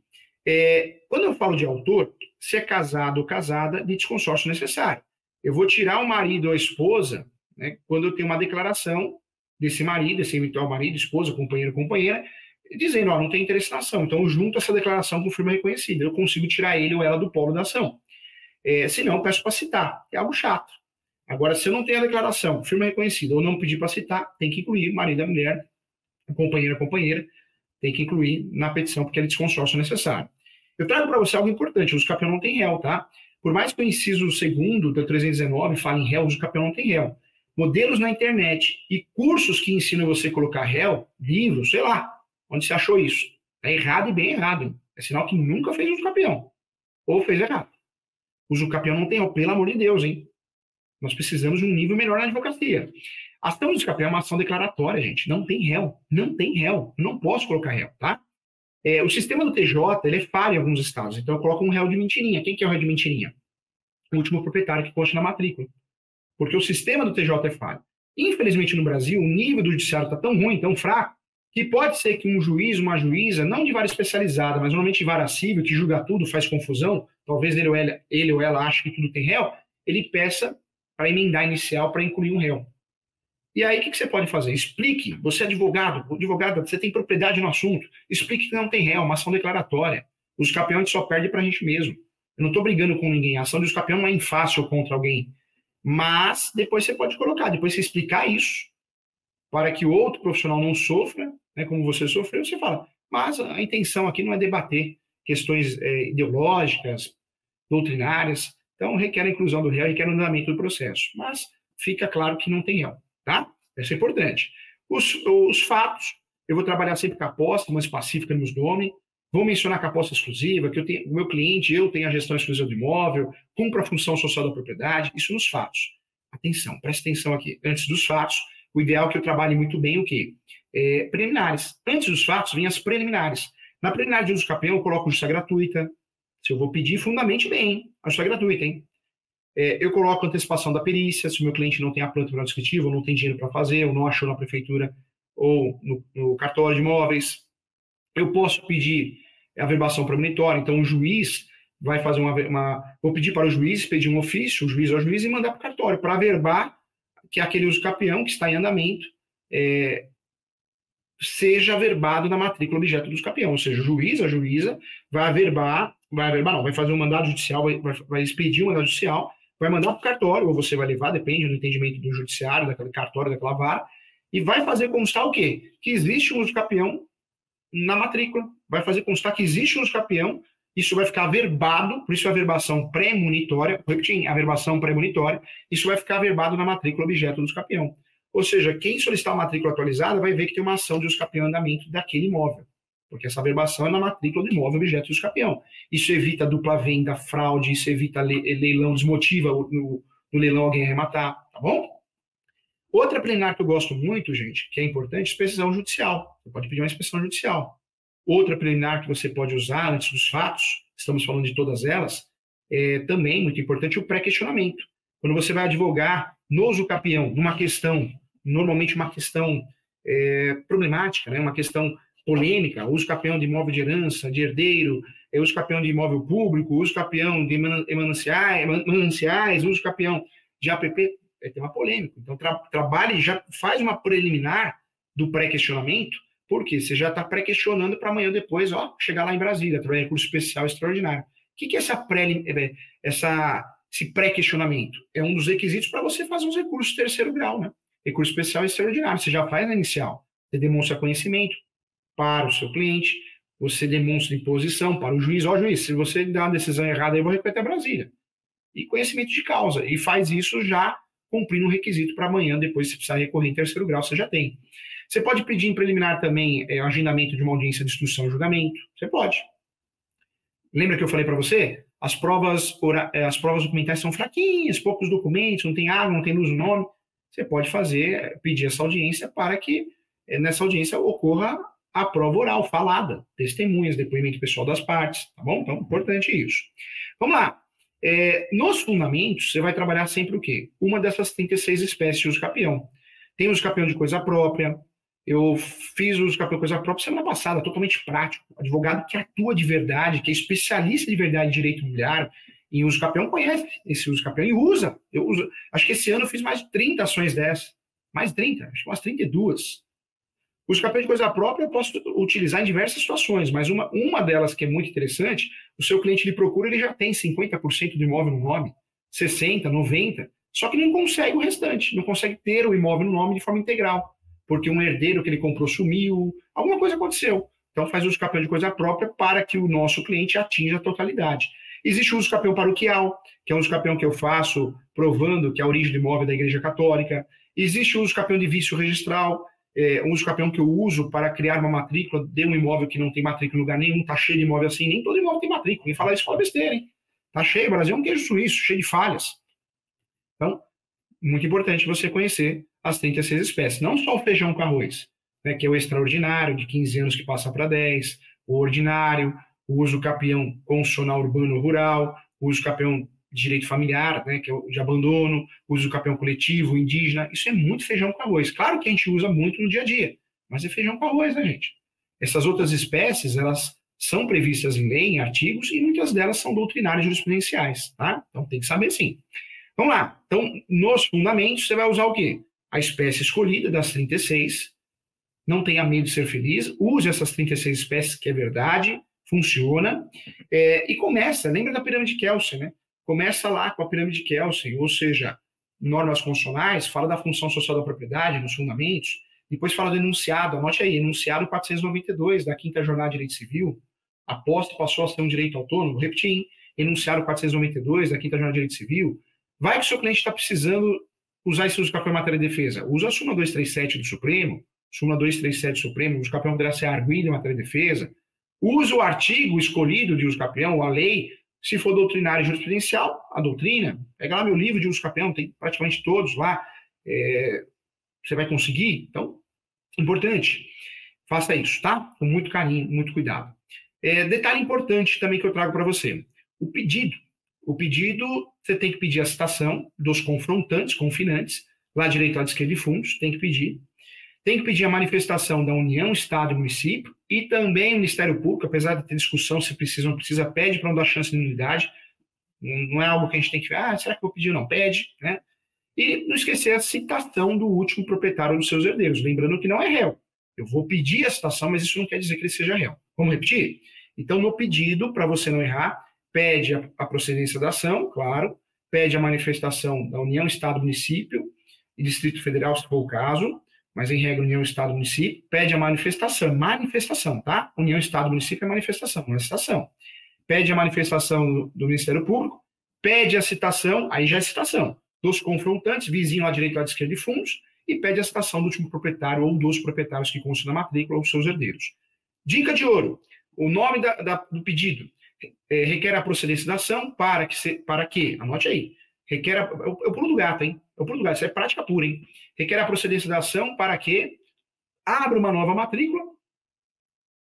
Speaker 1: É, quando eu falo de autor, se é casado ou casada, de consórcio necessário. Eu vou tirar o marido ou a esposa né, quando eu tenho uma declaração desse marido, esse eventual marido, esposa, companheiro, companheira, dizendo, ó, não tem interesse na ação. Então, eu junto essa declaração com firma reconhecida. Eu consigo tirar ele ou ela do polo da ação. É, se não, peço para citar. É algo chato. Agora, se eu não tenho a declaração, firma reconhecida, ou não pedir para citar, tem que incluir marido mulher, companheiro, companheira, tem que incluir na petição, porque é de desconsórcio necessário. Eu trago para você algo importante: o campeão não tem réu, tá? Por mais que o inciso segundo da 319 fale em réu, o campeão não tem réu. Modelos na internet e cursos que ensinam você a colocar réu, livros, sei lá, onde você achou isso. É errado e bem errado. É sinal que nunca fez uso campeão. Ou fez errado. Uso campeão não tem réu, pelo amor de Deus, hein? Nós precisamos de um nível melhor na advocacia. Ação de escape é uma ação declaratória, gente. Não tem réu. Não tem réu. Não posso colocar réu, tá? É, o sistema do TJ, ele é falho em alguns estados. Então, eu coloco um réu de mentirinha. Quem que é o réu de mentirinha? O último proprietário que consta na matrícula. Porque o sistema do TJ é falho. Infelizmente, no Brasil, o nível do judiciário está tão ruim, tão fraco, que pode ser que um juiz, uma juíza, não de vara especializada, mas normalmente de vara civil, que julga tudo, faz confusão, talvez ele ou ela, ele ou ela ache que tudo tem réu, ele peça para emendar inicial para incluir um réu. E aí, o que, que, você pode fazer? Explique. Você é advogado, advogado, você tem propriedade no assunto. Explique que não tem réu, uma ação declaratória. Os campeões só perdem para a gente mesmo. Eu não estou brigando com ninguém. A ação dos campeões não é fácil contra alguém. Mas depois você pode colocar, depois você explicar isso, para que o outro profissional não sofra, né, como você sofreu, você fala. Mas a intenção aqui não é debater questões é, ideológicas, doutrinárias. Então, requer a inclusão do réu, requer o andamento do processo. Mas fica claro que não tem réu, tá? Isso é importante. Os, os fatos, eu vou trabalhar sempre com a aposta, uma específica nos nome, Vou mencionar com a aposta exclusiva, que eu tenho, o meu cliente, eu tenho a gestão exclusiva do imóvel, cumpro a função social da propriedade, isso nos fatos. Atenção, preste atenção aqui. Antes dos fatos, o ideal é que eu trabalhe muito bem o quê? É, preliminares. Antes dos fatos, vem as preliminares. Na preliminar de uso campeão, eu coloco justiça gratuita. Se eu vou pedir, fundamente bem, a justiça gratuita, hein? É, eu coloco antecipação da perícia, se o meu cliente não tem a planta para descritivo, ou não tem dinheiro para fazer, ou não achou na prefeitura ou no, no cartório de imóveis, eu posso pedir a verbação premonitória, então o juiz vai fazer uma, uma, Vou pedir para o juiz pedir um ofício, o juiz ao juiz, e mandar para o cartório, para averbar que aquele uso capião que está em andamento é, seja averbado na matrícula objeto dos capião. Ou seja, o juiz, a juíza, vai averbar, vai averbar, não, vai fazer um mandado judicial, vai, vai, vai expedir um mandado judicial, vai mandar para o cartório, ou você vai levar, depende do entendimento do judiciário, daquele cartório, daquela vara, e vai fazer constar o quê? Que existe um uso capião na matrícula. Vai fazer constar que existe um escapião, isso vai ficar averbado, por isso a verbação pré-monitória, repetindo, a verbação pré-monitória, isso vai ficar averbado na matrícula objeto do escapião. Ou seja, quem solicitar a matrícula atualizada vai ver que tem uma ação de escapião em andamento daquele imóvel, porque essa verbação é na matrícula do imóvel objeto do escapião. Isso evita dupla venda, fraude, isso evita leilão, desmotiva no, no leilão alguém arrematar, tá bom? Outra plenária que eu gosto muito, gente, que é importante, inspeção judicial. Você pode pedir uma inspeção judicial. Outra plenária que você pode usar antes dos fatos, estamos falando de todas elas, é também muito importante o pré-questionamento. Quando você vai advogar no usucapião, numa questão, normalmente uma questão é, problemática, né, uma questão polêmica, uso capião de imóvel de herança, de herdeiro, é, uso capião de imóvel público, uso capião de mananciais, mananciais uso capião de APP, é tema polêmico. Então, tra trabalhe, já faz uma preliminar do pré-questionamento, porque você já está pré-questionando para amanhã depois, ó, chegar lá em Brasília, através de recurso especial extraordinário. O que, que é essa pré, é, essa, esse pré-questionamento? É um dos requisitos para você fazer os recursos terceiro grau, né? Recurso especial extraordinário. Você já faz na inicial. Você demonstra conhecimento para o seu cliente, você demonstra imposição para o juiz. Ó, juiz, se você dá uma decisão errada, eu vou repetir a Brasília. E conhecimento de causa. E faz isso já cumprindo um requisito para amanhã, depois, se precisar recorrer em terceiro grau, você já tem. Você pode pedir em preliminar também é, agendamento de uma audiência de instrução e julgamento. Você pode. Lembra que eu falei para você? As provas, é, as provas documentais são fraquinhas, poucos documentos, não tem água, não tem luz no nome. Você pode fazer, é, pedir essa audiência para que é, nessa audiência ocorra a prova oral, falada, testemunhas, depoimento pessoal das partes, tá bom? Então, importante isso. Vamos lá. É, nos fundamentos, você vai trabalhar sempre o quê? Uma dessas 36 espécies de uso capião. Tem uso capião de coisa própria. Eu fiz o uso capião de coisa própria semana passada, totalmente prático. Advogado que atua de verdade, que é especialista de verdade em direito imobiliário, em uso capião, conhece esse uso capião e usa. Eu uso. Acho que esse ano eu fiz mais de 30 ações dessas. Mais de 30, acho que umas 32. O escape de coisa própria eu posso utilizar em diversas situações, mas uma, uma delas que é muito interessante, o seu cliente lhe procura, ele já tem 50% do imóvel no nome, 60%, 90%, só que não consegue o restante, não consegue ter o imóvel no nome de forma integral, porque um herdeiro que ele comprou sumiu, alguma coisa aconteceu. Então faz uso capel de coisa própria para que o nosso cliente atinja a totalidade. Existe o uso capel paroquial, que é um uso capel que eu faço provando que é a origem do imóvel é da Igreja Católica. Existe o uso capel de vício registral, é, um escapião que eu uso para criar uma matrícula de um imóvel que não tem matrícula em lugar nenhum, tá cheio de imóvel assim, nem todo imóvel tem matrícula. Quem falar isso fala besteira, hein? Tá cheio, o Brasil é um queijo suíço, cheio de falhas. Então, muito importante você conhecer as 36 espécies, não só o feijão com arroz, né, que é o extraordinário, de 15 anos que passa para 10, o ordinário, o uso capião constitucional urbano rural, o uso capião direito familiar, né, que é o de abandono, uso do campeão coletivo, indígena, isso é muito feijão com arroz. Claro que a gente usa muito no dia a dia, mas é feijão com arroz, né, gente? Essas outras espécies, elas são previstas em lei, em artigos, e muitas delas são doutrinárias jurisprudenciais, tá? Então tem que saber sim. Vamos lá. Então, nos fundamentos, você vai usar o quê? A espécie escolhida das 36. Não tenha medo de ser feliz. Use essas 36 espécies, que é verdade, funciona. É, e começa, lembra da pirâmide Kelsen, né? Começa lá com a pirâmide Kelsen, ou seja, normas constitucionais, fala da função social da propriedade, nos fundamentos, depois fala do enunciado, anote aí, enunciado 492 da Quinta Jornada de Direito Civil, a posse passou a ser um direito autônomo, repetir, enunciado 492 da Quinta Jornada de Direito Civil, vai que o seu cliente está precisando usar esse uso capel em matéria de defesa, usa a súmula 237 do Supremo, súmula 237 do Supremo, uso capel poderá ser arguido em matéria de defesa, usa o artigo escolhido de uso capião, a lei, se for doutrinária e jurisprudencial, a doutrina, pega lá meu livro de uso capião, tem praticamente todos lá, é, você vai conseguir, então, importante, faça isso, tá? Com muito carinho, muito cuidado. É, detalhe importante também que eu trago para você: o pedido. O pedido, você tem que pedir a citação dos confrontantes, confinantes, lá direito, lado esquerdo de fundos, tem que pedir. Tem que pedir a manifestação da União, Estado e município, e também o Ministério Público, apesar de ter discussão se precisa ou não precisa, pede para não dar chance de nulidade. Não é algo que a gente tem que ver, ah, será que vou pedir? Não, pede, né? E não esquecer a citação do último proprietário dos seus herdeiros, lembrando que não é réu. Eu vou pedir a citação, mas isso não quer dizer que ele seja réu. Vamos repetir? Então, no pedido, para você não errar, pede a, procedência da ação, claro, pede a manifestação da União, Estado, Município e Distrito Federal, se for o caso, mas em regra, União, Estado, Município, pede a manifestação, manifestação, tá? União, Estado, Município é manifestação, não é. Pede a manifestação do, Ministério Público, pede a citação, aí já é citação, dos confrontantes, vizinho à direita e à esquerda de fundos, e pede a citação do último proprietário ou dos proprietários que constam na matrícula ou seus herdeiros. Dica de ouro: o nome da, da, do pedido é, requer a procedência da ação para que, se, para que, anote aí, requer, a, é o pulo do gato, hein? É o gato, isso é prática pura, hein? Requer a procedência da ação para que abra uma nova matrícula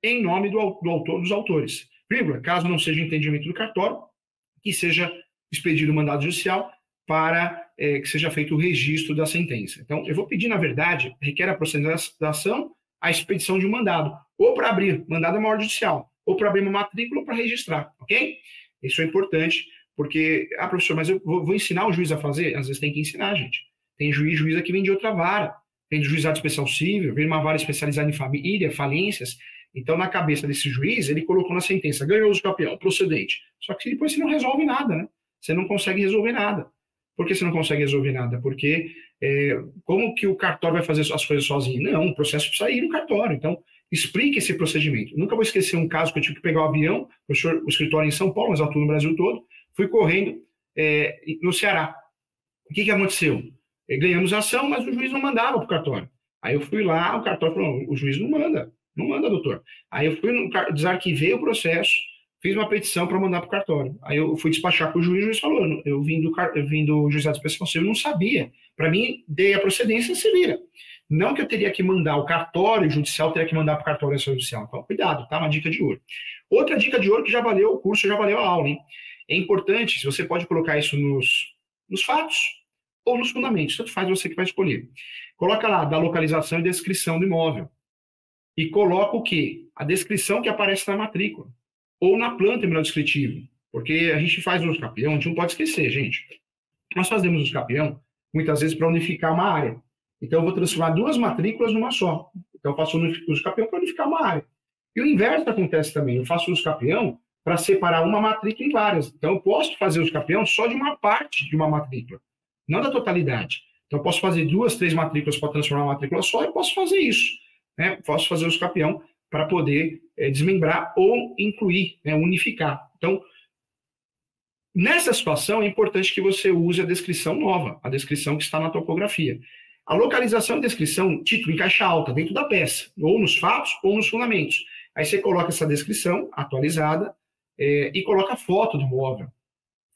Speaker 1: em nome do, do autor, dos autores. Vírgula, caso não seja entendimento do cartório, que seja expedido o mandado judicial para é, que seja feito o registro da sentença. Então, eu vou pedir, na verdade, requer a procedência da ação a expedição de um mandado, ou para abrir, mandado é uma ordem judicial, ou para abrir uma matrícula ou para registrar, ok? Isso é importante, porque, ah, professor, mas eu vou, vou, ensinar o juiz a fazer? Às vezes tem que ensinar, gente. Tem juiz, juíza que vem de outra vara, do juizado especial civil, vem de uma vara especializada em família, falências. Então, na cabeça desse juiz, ele colocou na sentença, ganhou o campeão, procedente. Só que depois você não resolve nada, né? Você não consegue resolver nada. Por que você não consegue resolver nada? Porque é, como que o cartório vai fazer as coisas sozinho? Não, o processo precisa ir no cartório. Então, explique esse procedimento. Nunca vou esquecer um caso que eu tive que pegar o um avião, o, o escritório em São Paulo, mas atuo no Brasil todo, fui correndo é, no Ceará. O que, que aconteceu? É, ganhamos a ação, mas o juiz não mandava para o cartório. Aí eu fui lá, o cartório falou, o juiz não manda, não manda, doutor. Aí eu fui, desarquivei o processo, fiz uma petição para mandar para o cartório. Aí eu fui despachar com o juiz, o juiz falou, eu vim do, eu vim do juizado especial, eu não sabia. Para mim, dei a procedência, se vira. Não que eu teria que mandar o cartório judicial, teria que mandar para o cartório judicial. Então, cuidado, tá? Uma dica de ouro. Outra dica de ouro que já valeu o curso, já valeu a aula, hein? É importante, se você pode colocar isso nos, nos fatos ou nos fundamentos, tanto faz você que vai escolher. Coloca lá da localização e descrição do imóvel. E coloca o quê? A descrição que aparece na matrícula ou na planta terminal descritivo, porque a gente faz uso capião, a gente não pode esquecer, gente. Nós fazemos uso capião muitas vezes para unificar uma área. Então, eu vou transformar duas matrículas numa só. Então, eu faço uso capião para unificar uma área. E o inverso acontece também. Eu faço uso capião para separar uma matrícula em várias. Então, eu posso fazer uso capião só de uma parte de uma matrícula, não da totalidade. Então, eu posso fazer duas, três matrículas para transformar uma matrícula só e posso fazer isso. Né? Posso fazer uso capião para poder é, desmembrar ou incluir, né, unificar. Então, nessa situação, é importante que você use a descrição nova, a descrição que está na topografia. A localização e descrição, título em caixa alta, dentro da peça, ou nos fatos ou nos fundamentos. Aí você coloca essa descrição atualizada é, e coloca foto do imóvel.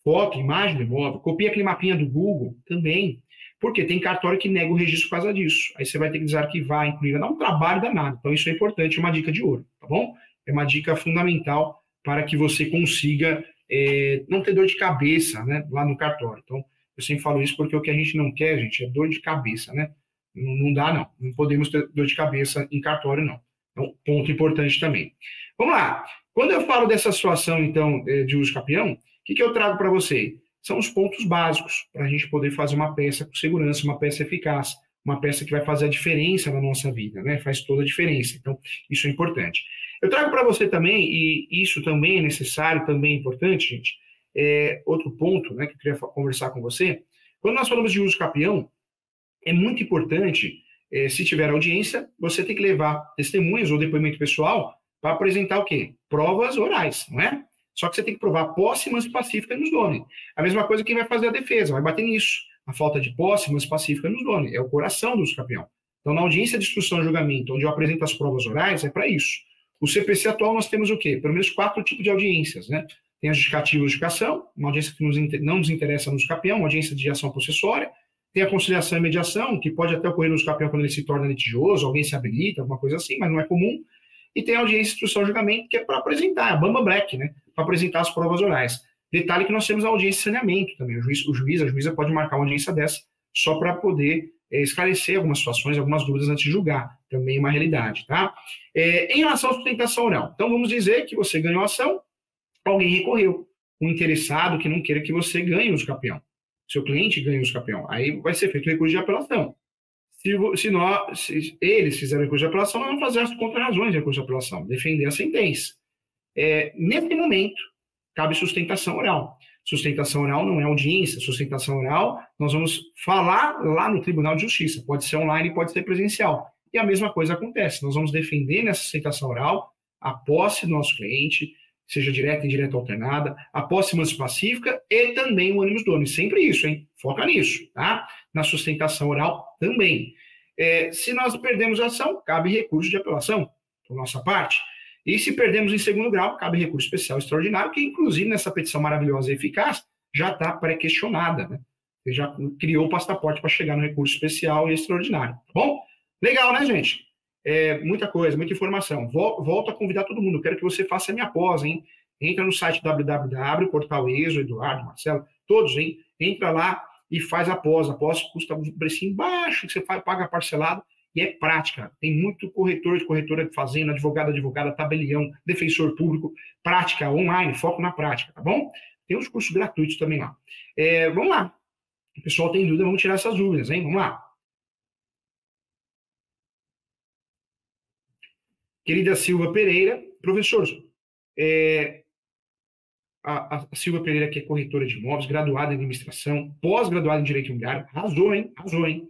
Speaker 1: Foto, imagem do imóvel. Copia aquele mapinha do Google também. Porque tem cartório que nega o registro por causa disso. Aí você vai ter que desarquivar, incluir, dar um trabalho danado. Então, isso é importante, uma dica de ouro, tá bom? É uma dica fundamental para que você consiga é, não ter dor de cabeça, né, lá no cartório. Então, eu sempre falo isso porque o que a gente não quer, gente, é dor de cabeça, né? Não, não dá, não. Não podemos ter dor de cabeça em cartório, não. Então, ponto importante também. Vamos lá. Quando eu falo dessa situação, então, é, de uso capião, o que, que eu trago para você? São os pontos básicos para a gente poder fazer uma peça com segurança, uma peça eficaz, uma peça que vai fazer a diferença na nossa vida, né? Faz toda a diferença. Então, isso é importante. Eu trago para você também, e isso também é necessário, também é importante, gente, é outro ponto né, que eu queria conversar com você. Quando nós falamos de uso capião, é muito importante, é, se tiver audiência, você tem que levar testemunhas ou depoimento pessoal para apresentar o quê? Provas orais, não é? Só que você tem que provar posse, pacífica nos dones. A mesma coisa quem vai fazer a defesa, vai bater nisso. A falta de posse, pacífica nos dones. É o coração do campeão. Então, na audiência de instrução e julgamento, onde eu apresento as provas orais, é para isso. O CPC atual nós temos o quê? Pelo menos quatro tipos de audiências, né? Tem a justificativa e justificação, uma audiência que nos, não nos interessa no campeão, uma audiência de ação processuária. Tem a conciliação e mediação, que pode até ocorrer no campeão quando ele se torna litigioso, alguém se habilita, alguma coisa assim, mas não é comum. E tem a audiência de instrução e julgamento, que é para apresentar, a Bamba Black, né? Para apresentar as provas orais. Detalhe que nós temos a audiência de saneamento também. O juiz, o juiz a juíza pode marcar uma audiência dessa só para poder é, esclarecer algumas situações, algumas dúvidas antes de julgar. Também é uma realidade, tá? É, em relação à sustentação oral. Então, vamos dizer que você ganhou a ação, alguém recorreu. Um interessado que não queira que você ganhe o campeão. Seu cliente ganhe o campeão. Aí vai ser feito recurso de apelação. Se, se, nós, se eles fizerem recurso de apelação, nós vamos fazer as contra-razões de recurso de apelação, defender a sentença. É, nesse momento, cabe sustentação oral. Sustentação oral não é audiência, sustentação oral nós vamos falar lá no Tribunal de Justiça, pode ser online, pode ser presencial. E a mesma coisa acontece, nós vamos defender nessa sustentação oral a posse do nosso cliente, seja direta, indireta ou alternada, a posse pacífica e também o ânimo dono. Sempre isso, hein? Foca nisso, tá? Na sustentação oral também. É, se nós perdemos a ação, cabe recurso de apelação, por nossa parte. E se perdemos em segundo grau, cabe recurso especial extraordinário, que inclusive nessa petição maravilhosa e eficaz já está pré-questionada, né? Você já criou o passaporte para chegar no recurso especial e extraordinário, tá bom? Legal, né, gente? É, muita coisa, muita informação. Volto a convidar todo mundo. Quero que você faça a minha pós, hein? Entra no site www, portal ESO, Eduardo, Marcelo, todos, hein? Entra lá e faz a pós. A pós custa um precinho baixo, que você paga parcelado e é prática. Tem muito corretor de corretora de fazenda, advogado, advogada, tabelião, defensor público, prática online, foco na prática, tá bom? Tem os cursos gratuitos também lá. É, vamos lá. O pessoal tem dúvida, vamos tirar essas dúvidas, hein? Vamos lá. Querida Silva Pereira, professor, é, a, a, Silva Pereira, que é corretora de imóveis, graduada em administração, pós-graduada em direito imobiliário, arrasou, hein? Arrasou, hein?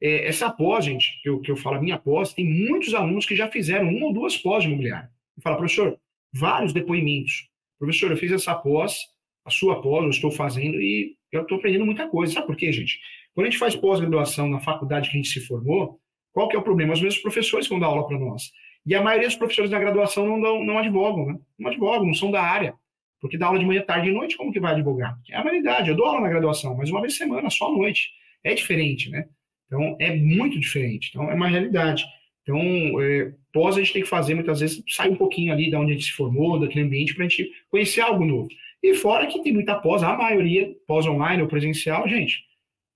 Speaker 1: É, essa pós, gente, que eu, que eu falo, a minha pós, tem muitos alunos que já fizeram uma ou duas pós de imobiliário. Fala, professor, vários depoimentos. Professor, eu fiz essa pós, a sua pós, eu estou fazendo e eu estou aprendendo muita coisa. Sabe por quê, gente? Quando a gente faz pós-graduação na faculdade que a gente se formou, qual que é o problema? Os mesmos professores vão dar aula para nós. E a maioria dos professores da graduação não, não advogam, né? Não advogam, não são da área. Porque dá aula de manhã, tarde e noite, como que vai advogar? É a realidade. Eu dou aula na graduação, mas uma vez por semana, só à noite. É diferente, né? Então, é muito diferente. Então, é uma realidade. Então, é, pós a gente tem que fazer, muitas vezes, sair um pouquinho ali da onde a gente se formou, daquele ambiente, para a gente conhecer algo novo. E fora que tem muita pós, a maioria, pós online ou presencial, gente,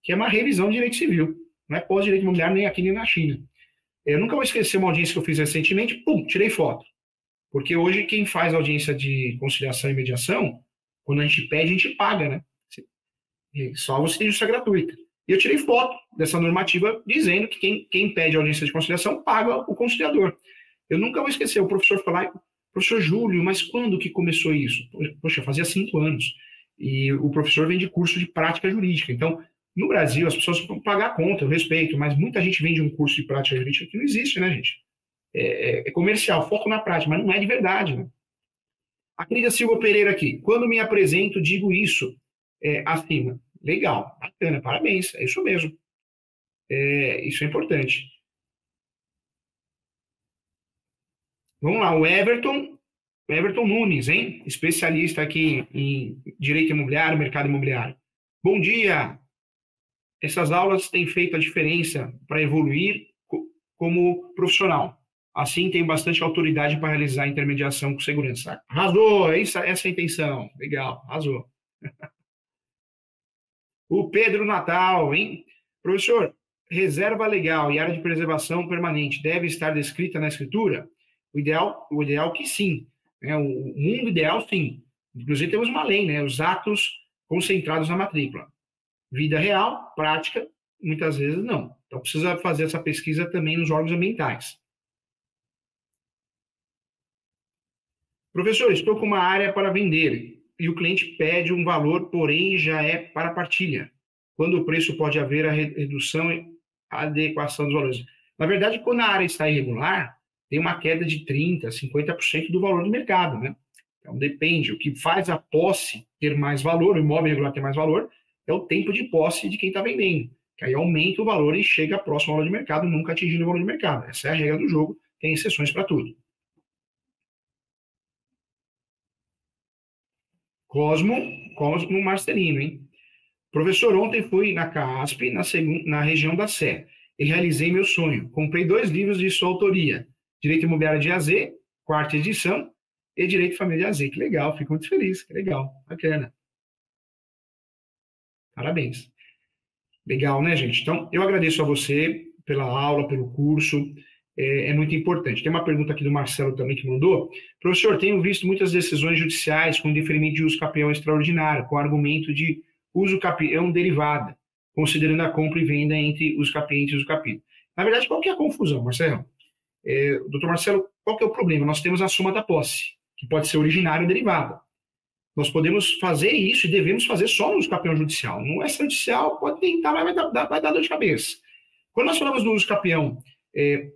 Speaker 1: que é uma revisão de direito civil. Não é pós direito imobiliário nem aqui nem na China. Eu nunca vou esquecer uma audiência que eu fiz recentemente, pum, tirei foto. Porque hoje quem faz audiência de conciliação e mediação, quando a gente pede, a gente paga, né? Só você tem justiça gratuita. E eu tirei foto dessa normativa dizendo que quem, quem pede audiência de conciliação paga o conciliador. Eu nunca vou esquecer, o professor falou, professor Júlio, mas quando que começou isso? Poxa, fazia cinco anos. E o professor vem de curso de prática jurídica. Então, no Brasil, as pessoas vão pagar a conta, eu respeito, mas muita gente vende um curso de prática jurídica que não existe, né, gente? É, é, é comercial, foco na prática, mas não é de verdade, né? A querida Silva Pereira aqui, quando me apresento, digo isso é, acima. Legal, bacana, parabéns, é isso mesmo. É, isso é importante. Vamos lá, o Everton, Everton Nunes, hein? Especialista aqui em direito imobiliário, mercado imobiliário. Bom dia. Essas aulas têm feito a diferença para evoluir como profissional. Assim, tenho bastante autoridade para realizar a intermediação com segurança. Arrasou, essa, essa é a intenção. Legal, arrasou. o Pedro Natal, hein? Professor, reserva legal e área de preservação permanente deve estar descrita na escritura? O ideal, o ideal que sim. Né? O mundo ideal, sim. Inclusive, temos uma lei, né? Os atos concentrados na matrícula. Vida real, prática, muitas vezes não. Então, precisa fazer essa pesquisa também nos órgãos ambientais. Professor, estou com uma área para vender e o cliente pede um valor, porém já é para partilha. Quando o preço pode haver a redução e adequação dos valores. Na verdade, quando a área está irregular, tem uma queda de 30%, 50% do valor do mercado, né? Então, depende. O que faz a posse ter mais valor, o imóvel irregular ter mais valor, é o tempo de posse de quem está vendendo. Que aí aumenta o valor e chega próximo ao valor de mercado, nunca atingindo o valor de mercado. Essa é a regra do jogo, tem exceções para tudo. Cosmo, Cosmo Marcelino, hein? Professor, ontem fui na CASP, na, na região da Sé, e realizei meu sonho. Comprei dois livros de sua autoria, Direito Imobiliário de AZ, quarta edição, e Direito Família de AZ. Que legal, fico muito feliz, que legal, bacana. Parabéns. Legal, né, gente? Então, eu agradeço a você pela aula, pelo curso é, é, muito importante. Tem uma pergunta aqui do Marcelo também que mandou. Professor, tenho visto muitas decisões judiciais com deferimento de uso capião extraordinário, com argumento de uso capião derivada, considerando a compra e venda entre os capientes e os capinos. Na verdade, qual que é a confusão, Marcelo? É, doutor Marcelo, qual que é o problema? Nós temos a soma da posse, que pode ser originária ou derivada. Nós podemos fazer isso e devemos fazer só no uso capião judicial. No extrajudicial pode tentar, mas vai dar, vai dar dor de cabeça. Quando nós falamos do uso capião é,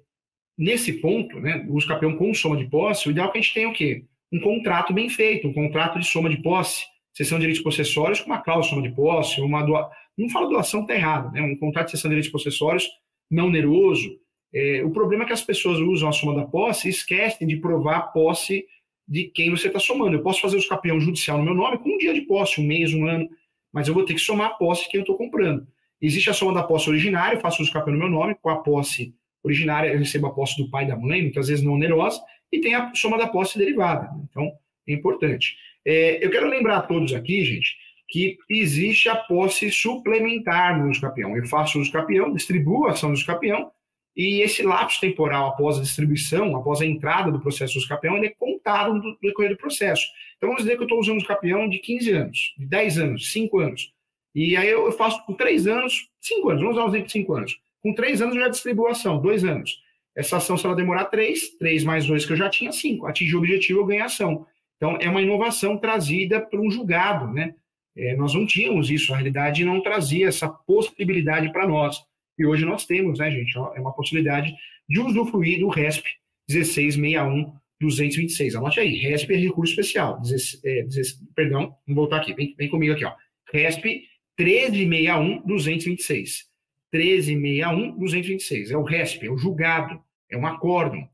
Speaker 1: Nesse ponto, né, o uso capião com soma de posse, o ideal é que a gente tenha o quê? Um contrato bem feito, um contrato de soma de posse, cessão de direitos possessórios com uma cláusula de soma de posse, uma doa... não falo doação, está errado, né? um contrato de cessão de direitos possessórios não oneroso. É, o problema é que as pessoas usam a soma da posse e esquecem de provar a posse de quem você está somando. Eu posso fazer o capião judicial no meu nome com um dia de posse, um mês, um ano, mas eu vou ter que somar a posse de quem eu estou comprando. Existe a soma da posse originária, eu faço o capião no meu nome, com a posse originária, eu recebo a posse do pai e da mãe, muitas vezes não onerosa, e tem a soma da posse derivada. Então, é importante. É, eu quero lembrar a todos aqui, gente, que existe a posse suplementar no uso capião. Eu faço uso capião, distribuo a ação do uso capião, e esse lapso temporal após a distribuição, após a entrada do processo do uso capião, ele é contado no decorrer do processo. Então, vamos dizer que eu estou usando o capião de 15 anos, de 10 anos, 5 anos. E aí eu faço por 3 anos, 5 anos, vamos usar o exemplo de 5 anos. Com três anos eu já distribuo a ação, dois anos. Essa ação, se ela demorar três, três mais dois que eu já tinha, cinco. Atingir o objetivo, eu ganho ação. Então, é uma inovação trazida por um julgado, né? É, nós não tínhamos isso, a realidade não trazia essa possibilidade para nós. E hoje nós temos, né, gente? É uma possibilidade de usufruir do RESP 1661 226. Anote aí, RESP é recurso especial. 16, é, 16, perdão, vamos voltar aqui, vem, vem comigo aqui, ó. RESP 1361 226. 1361 226. É o RESP, é o julgado, é um acórdão,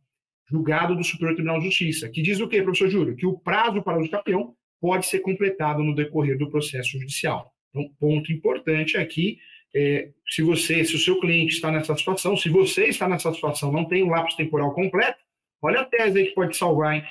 Speaker 1: julgado do Superior Tribunal de Justiça, que diz o quê, professor Júlio? Que o prazo para o campeão pode ser completado no decorrer do processo judicial. Então, ponto importante aqui, é, se você, se o seu cliente está nessa situação, se você está nessa situação, não tem um lapso temporal completo, olha a tese aí que pode salvar, hein?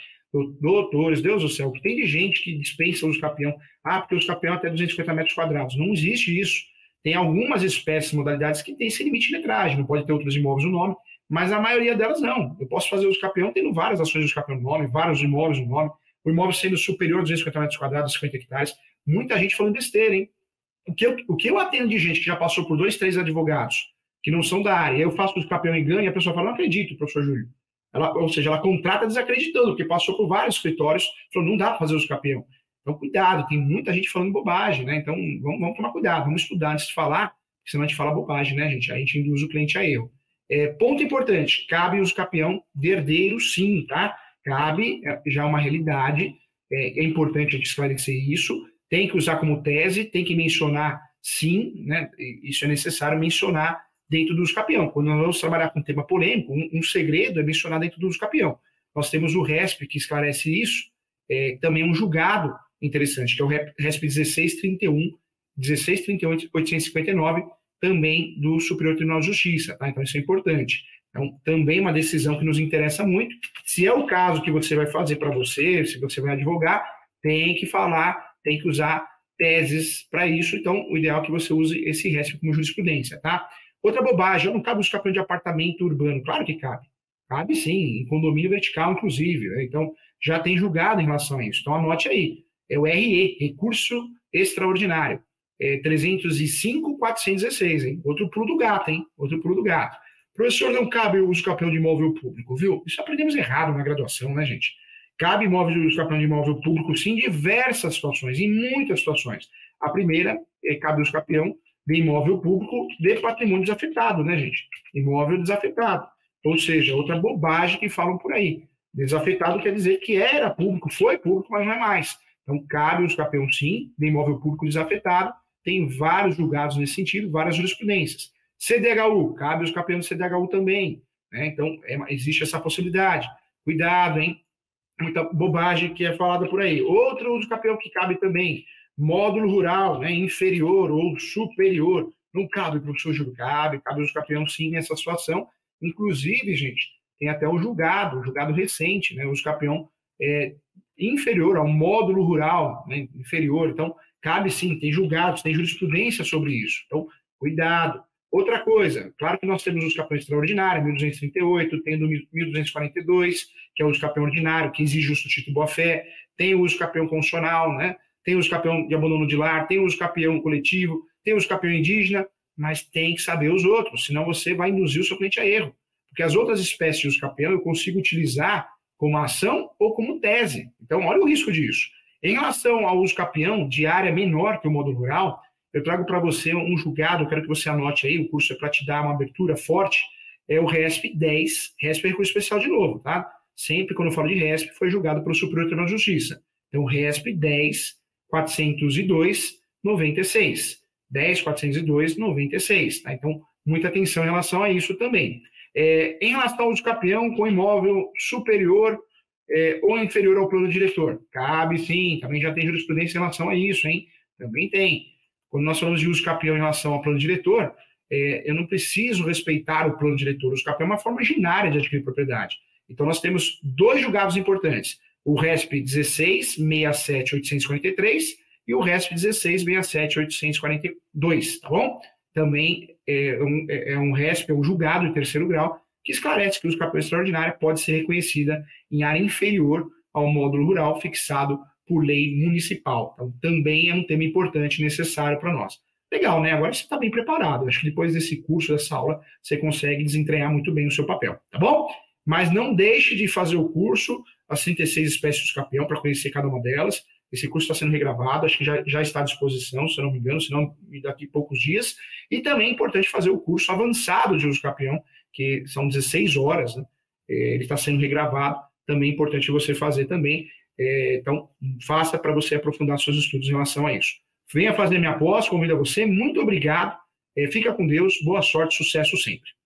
Speaker 1: Doutores, Deus do céu, que tem de gente que dispensa o campeão. Ah, porque os campeão é até 250 metros quadrados. Não existe isso. Tem algumas espécies, modalidades que tem esse limite de letragem, não pode ter outros imóveis no nome, mas a maioria delas não. Eu posso fazer o escapeão tendo várias ações de escapeão no nome, vários imóveis no nome, o imóvel sendo superior a 250 metros quadrados, 50 hectares. Muita gente falando besteira, hein? O que, eu, o que eu atendo de gente que já passou por dois, três advogados, que não são da área, eu faço o escapeão e ganho, e a pessoa fala, não acredito, professor Júlio. Ela, ou seja, ela contrata desacreditando, porque passou por vários escritórios, falou, não dá para fazer o escapeão. Então, cuidado, tem muita gente falando bobagem, né? Então, vamos, vamos tomar cuidado, vamos estudar antes de falar, senão a gente fala bobagem, né, gente? A gente induz o cliente a erro. É, ponto importante, cabe uso capião de sim, tá? Cabe, é, já é uma realidade, é, é, importante a gente esclarecer isso, tem que usar como tese, tem que mencionar, sim, né? Isso é necessário mencionar dentro do uso capião. Quando nós vamos trabalhar com um tema polêmico, um, um segredo é mencionar dentro do uso capião. Nós temos o RESP, que esclarece isso, é, também um julgado interessante, que é o RESP 1631, 1631 859, também do Superior Tribunal de Justiça, tá? Então isso é importante. Então, também uma decisão que nos interessa muito. Se é o caso que você vai fazer para você, se você vai advogar, tem que falar, tem que usar teses para isso. Então, o ideal é que você use esse RESP como jurisprudência, tá? Outra bobagem, não cabe os capões de apartamento urbano. Claro que cabe. Cabe sim, em condomínio vertical, inclusive. Né? Então, já tem julgado em relação a isso. Então, anote aí. É o RE, Recurso Extraordinário. É 305.416, hein? Outro pulo do gato, hein? Outro pulo do gato. Professor, não cabe o uso de imóvel público, viu? Isso aprendemos errado na graduação, né, gente? Cabe imóvel de campeão de imóvel público, sim, em diversas situações, em muitas situações. A primeira é cabe o uso campeão de imóvel público de patrimônio desafetado, né, gente? Imóvel desafetado. Ou seja, outra bobagem que falam por aí. Desafetado quer dizer que era público, foi público, mas não é mais. Então, cabe o campeão, sim, de imóvel público desafetado. Tem vários julgados nesse sentido, várias jurisprudências. CDHU, cabe os campeões do CDHU também. Né? Então, é, existe essa possibilidade. Cuidado, hein? Muita bobagem que é falada por aí. Outro uso campeão que cabe também, módulo rural, né? inferior ou superior. Não cabe, professor Júlio, cabe, cabe uso campeão sim nessa situação. Inclusive, gente, tem até o julgado, o julgado recente, né? O uso campeão é, inferior ao módulo rural, né? inferior. Então, cabe sim, tem julgados, tem jurisprudência sobre isso. Então, cuidado. Outra coisa, claro que nós temos o escapão extraordinário, 1238, tem o 1242, que é o escapão ordinário, que exige justo título boa-fé, tem o escapão constitucional, né? tem o escapão de abandono de lar, tem o escapão coletivo, tem o escapão indígena, mas tem que saber os outros, senão você vai induzir o seu cliente a erro. Porque as outras espécies de escapão eu consigo utilizar como ação ou como tese. Então, olha o risco disso. Em relação ao uso de área menor que o módulo rural, eu trago para você um julgado, quero que você anote aí, o curso é para te dar uma abertura forte, é o RESP 10, RESP é recurso especial de novo, tá? Sempre quando eu falo de RESP, foi julgado pelo Superior Tribunal de Justiça. Então, RESP 10, 402, 96. 10, 402, 96, tá? Então, muita atenção em relação a isso também. É, em relação ao uso com imóvel superior é, ou inferior ao plano diretor, cabe sim, também já tem jurisprudência em relação a isso, hein? Também tem. Quando nós falamos de uso capião em relação ao plano diretor, é, eu não preciso respeitar o plano diretor. O uso capião é uma forma ordinária de adquirir propriedade. Então, nós temos dois julgados importantes: o RESP 16 67 843 e o RESP 16 67 842, tá bom? Também é um, é, é um RESP, é um julgado de terceiro grau, que esclarece que o uso capião extraordinário pode ser reconhecida em área inferior ao módulo rural fixado por lei municipal. Então, também é um tema importante, necessário para nós. Legal, né? Agora você está bem preparado. Acho que depois desse curso, dessa aula, você consegue desentranhar muito bem o seu papel, tá bom? Mas não deixe de fazer o curso, as 36 espécies de escapião, para conhecer cada uma delas. Esse curso está sendo regravado, acho que já, já está à disposição, se não me engano, senão daqui a poucos dias. E também é importante fazer o curso avançado de uso escapião, que são 16 horas, né? É, ele está sendo regravado, também é importante você fazer também. É, então, faça para você aprofundar seus estudos em relação a isso. Venha fazer minha pós, convido a você. Muito obrigado. É, fica com Deus. Boa sorte, sucesso sempre.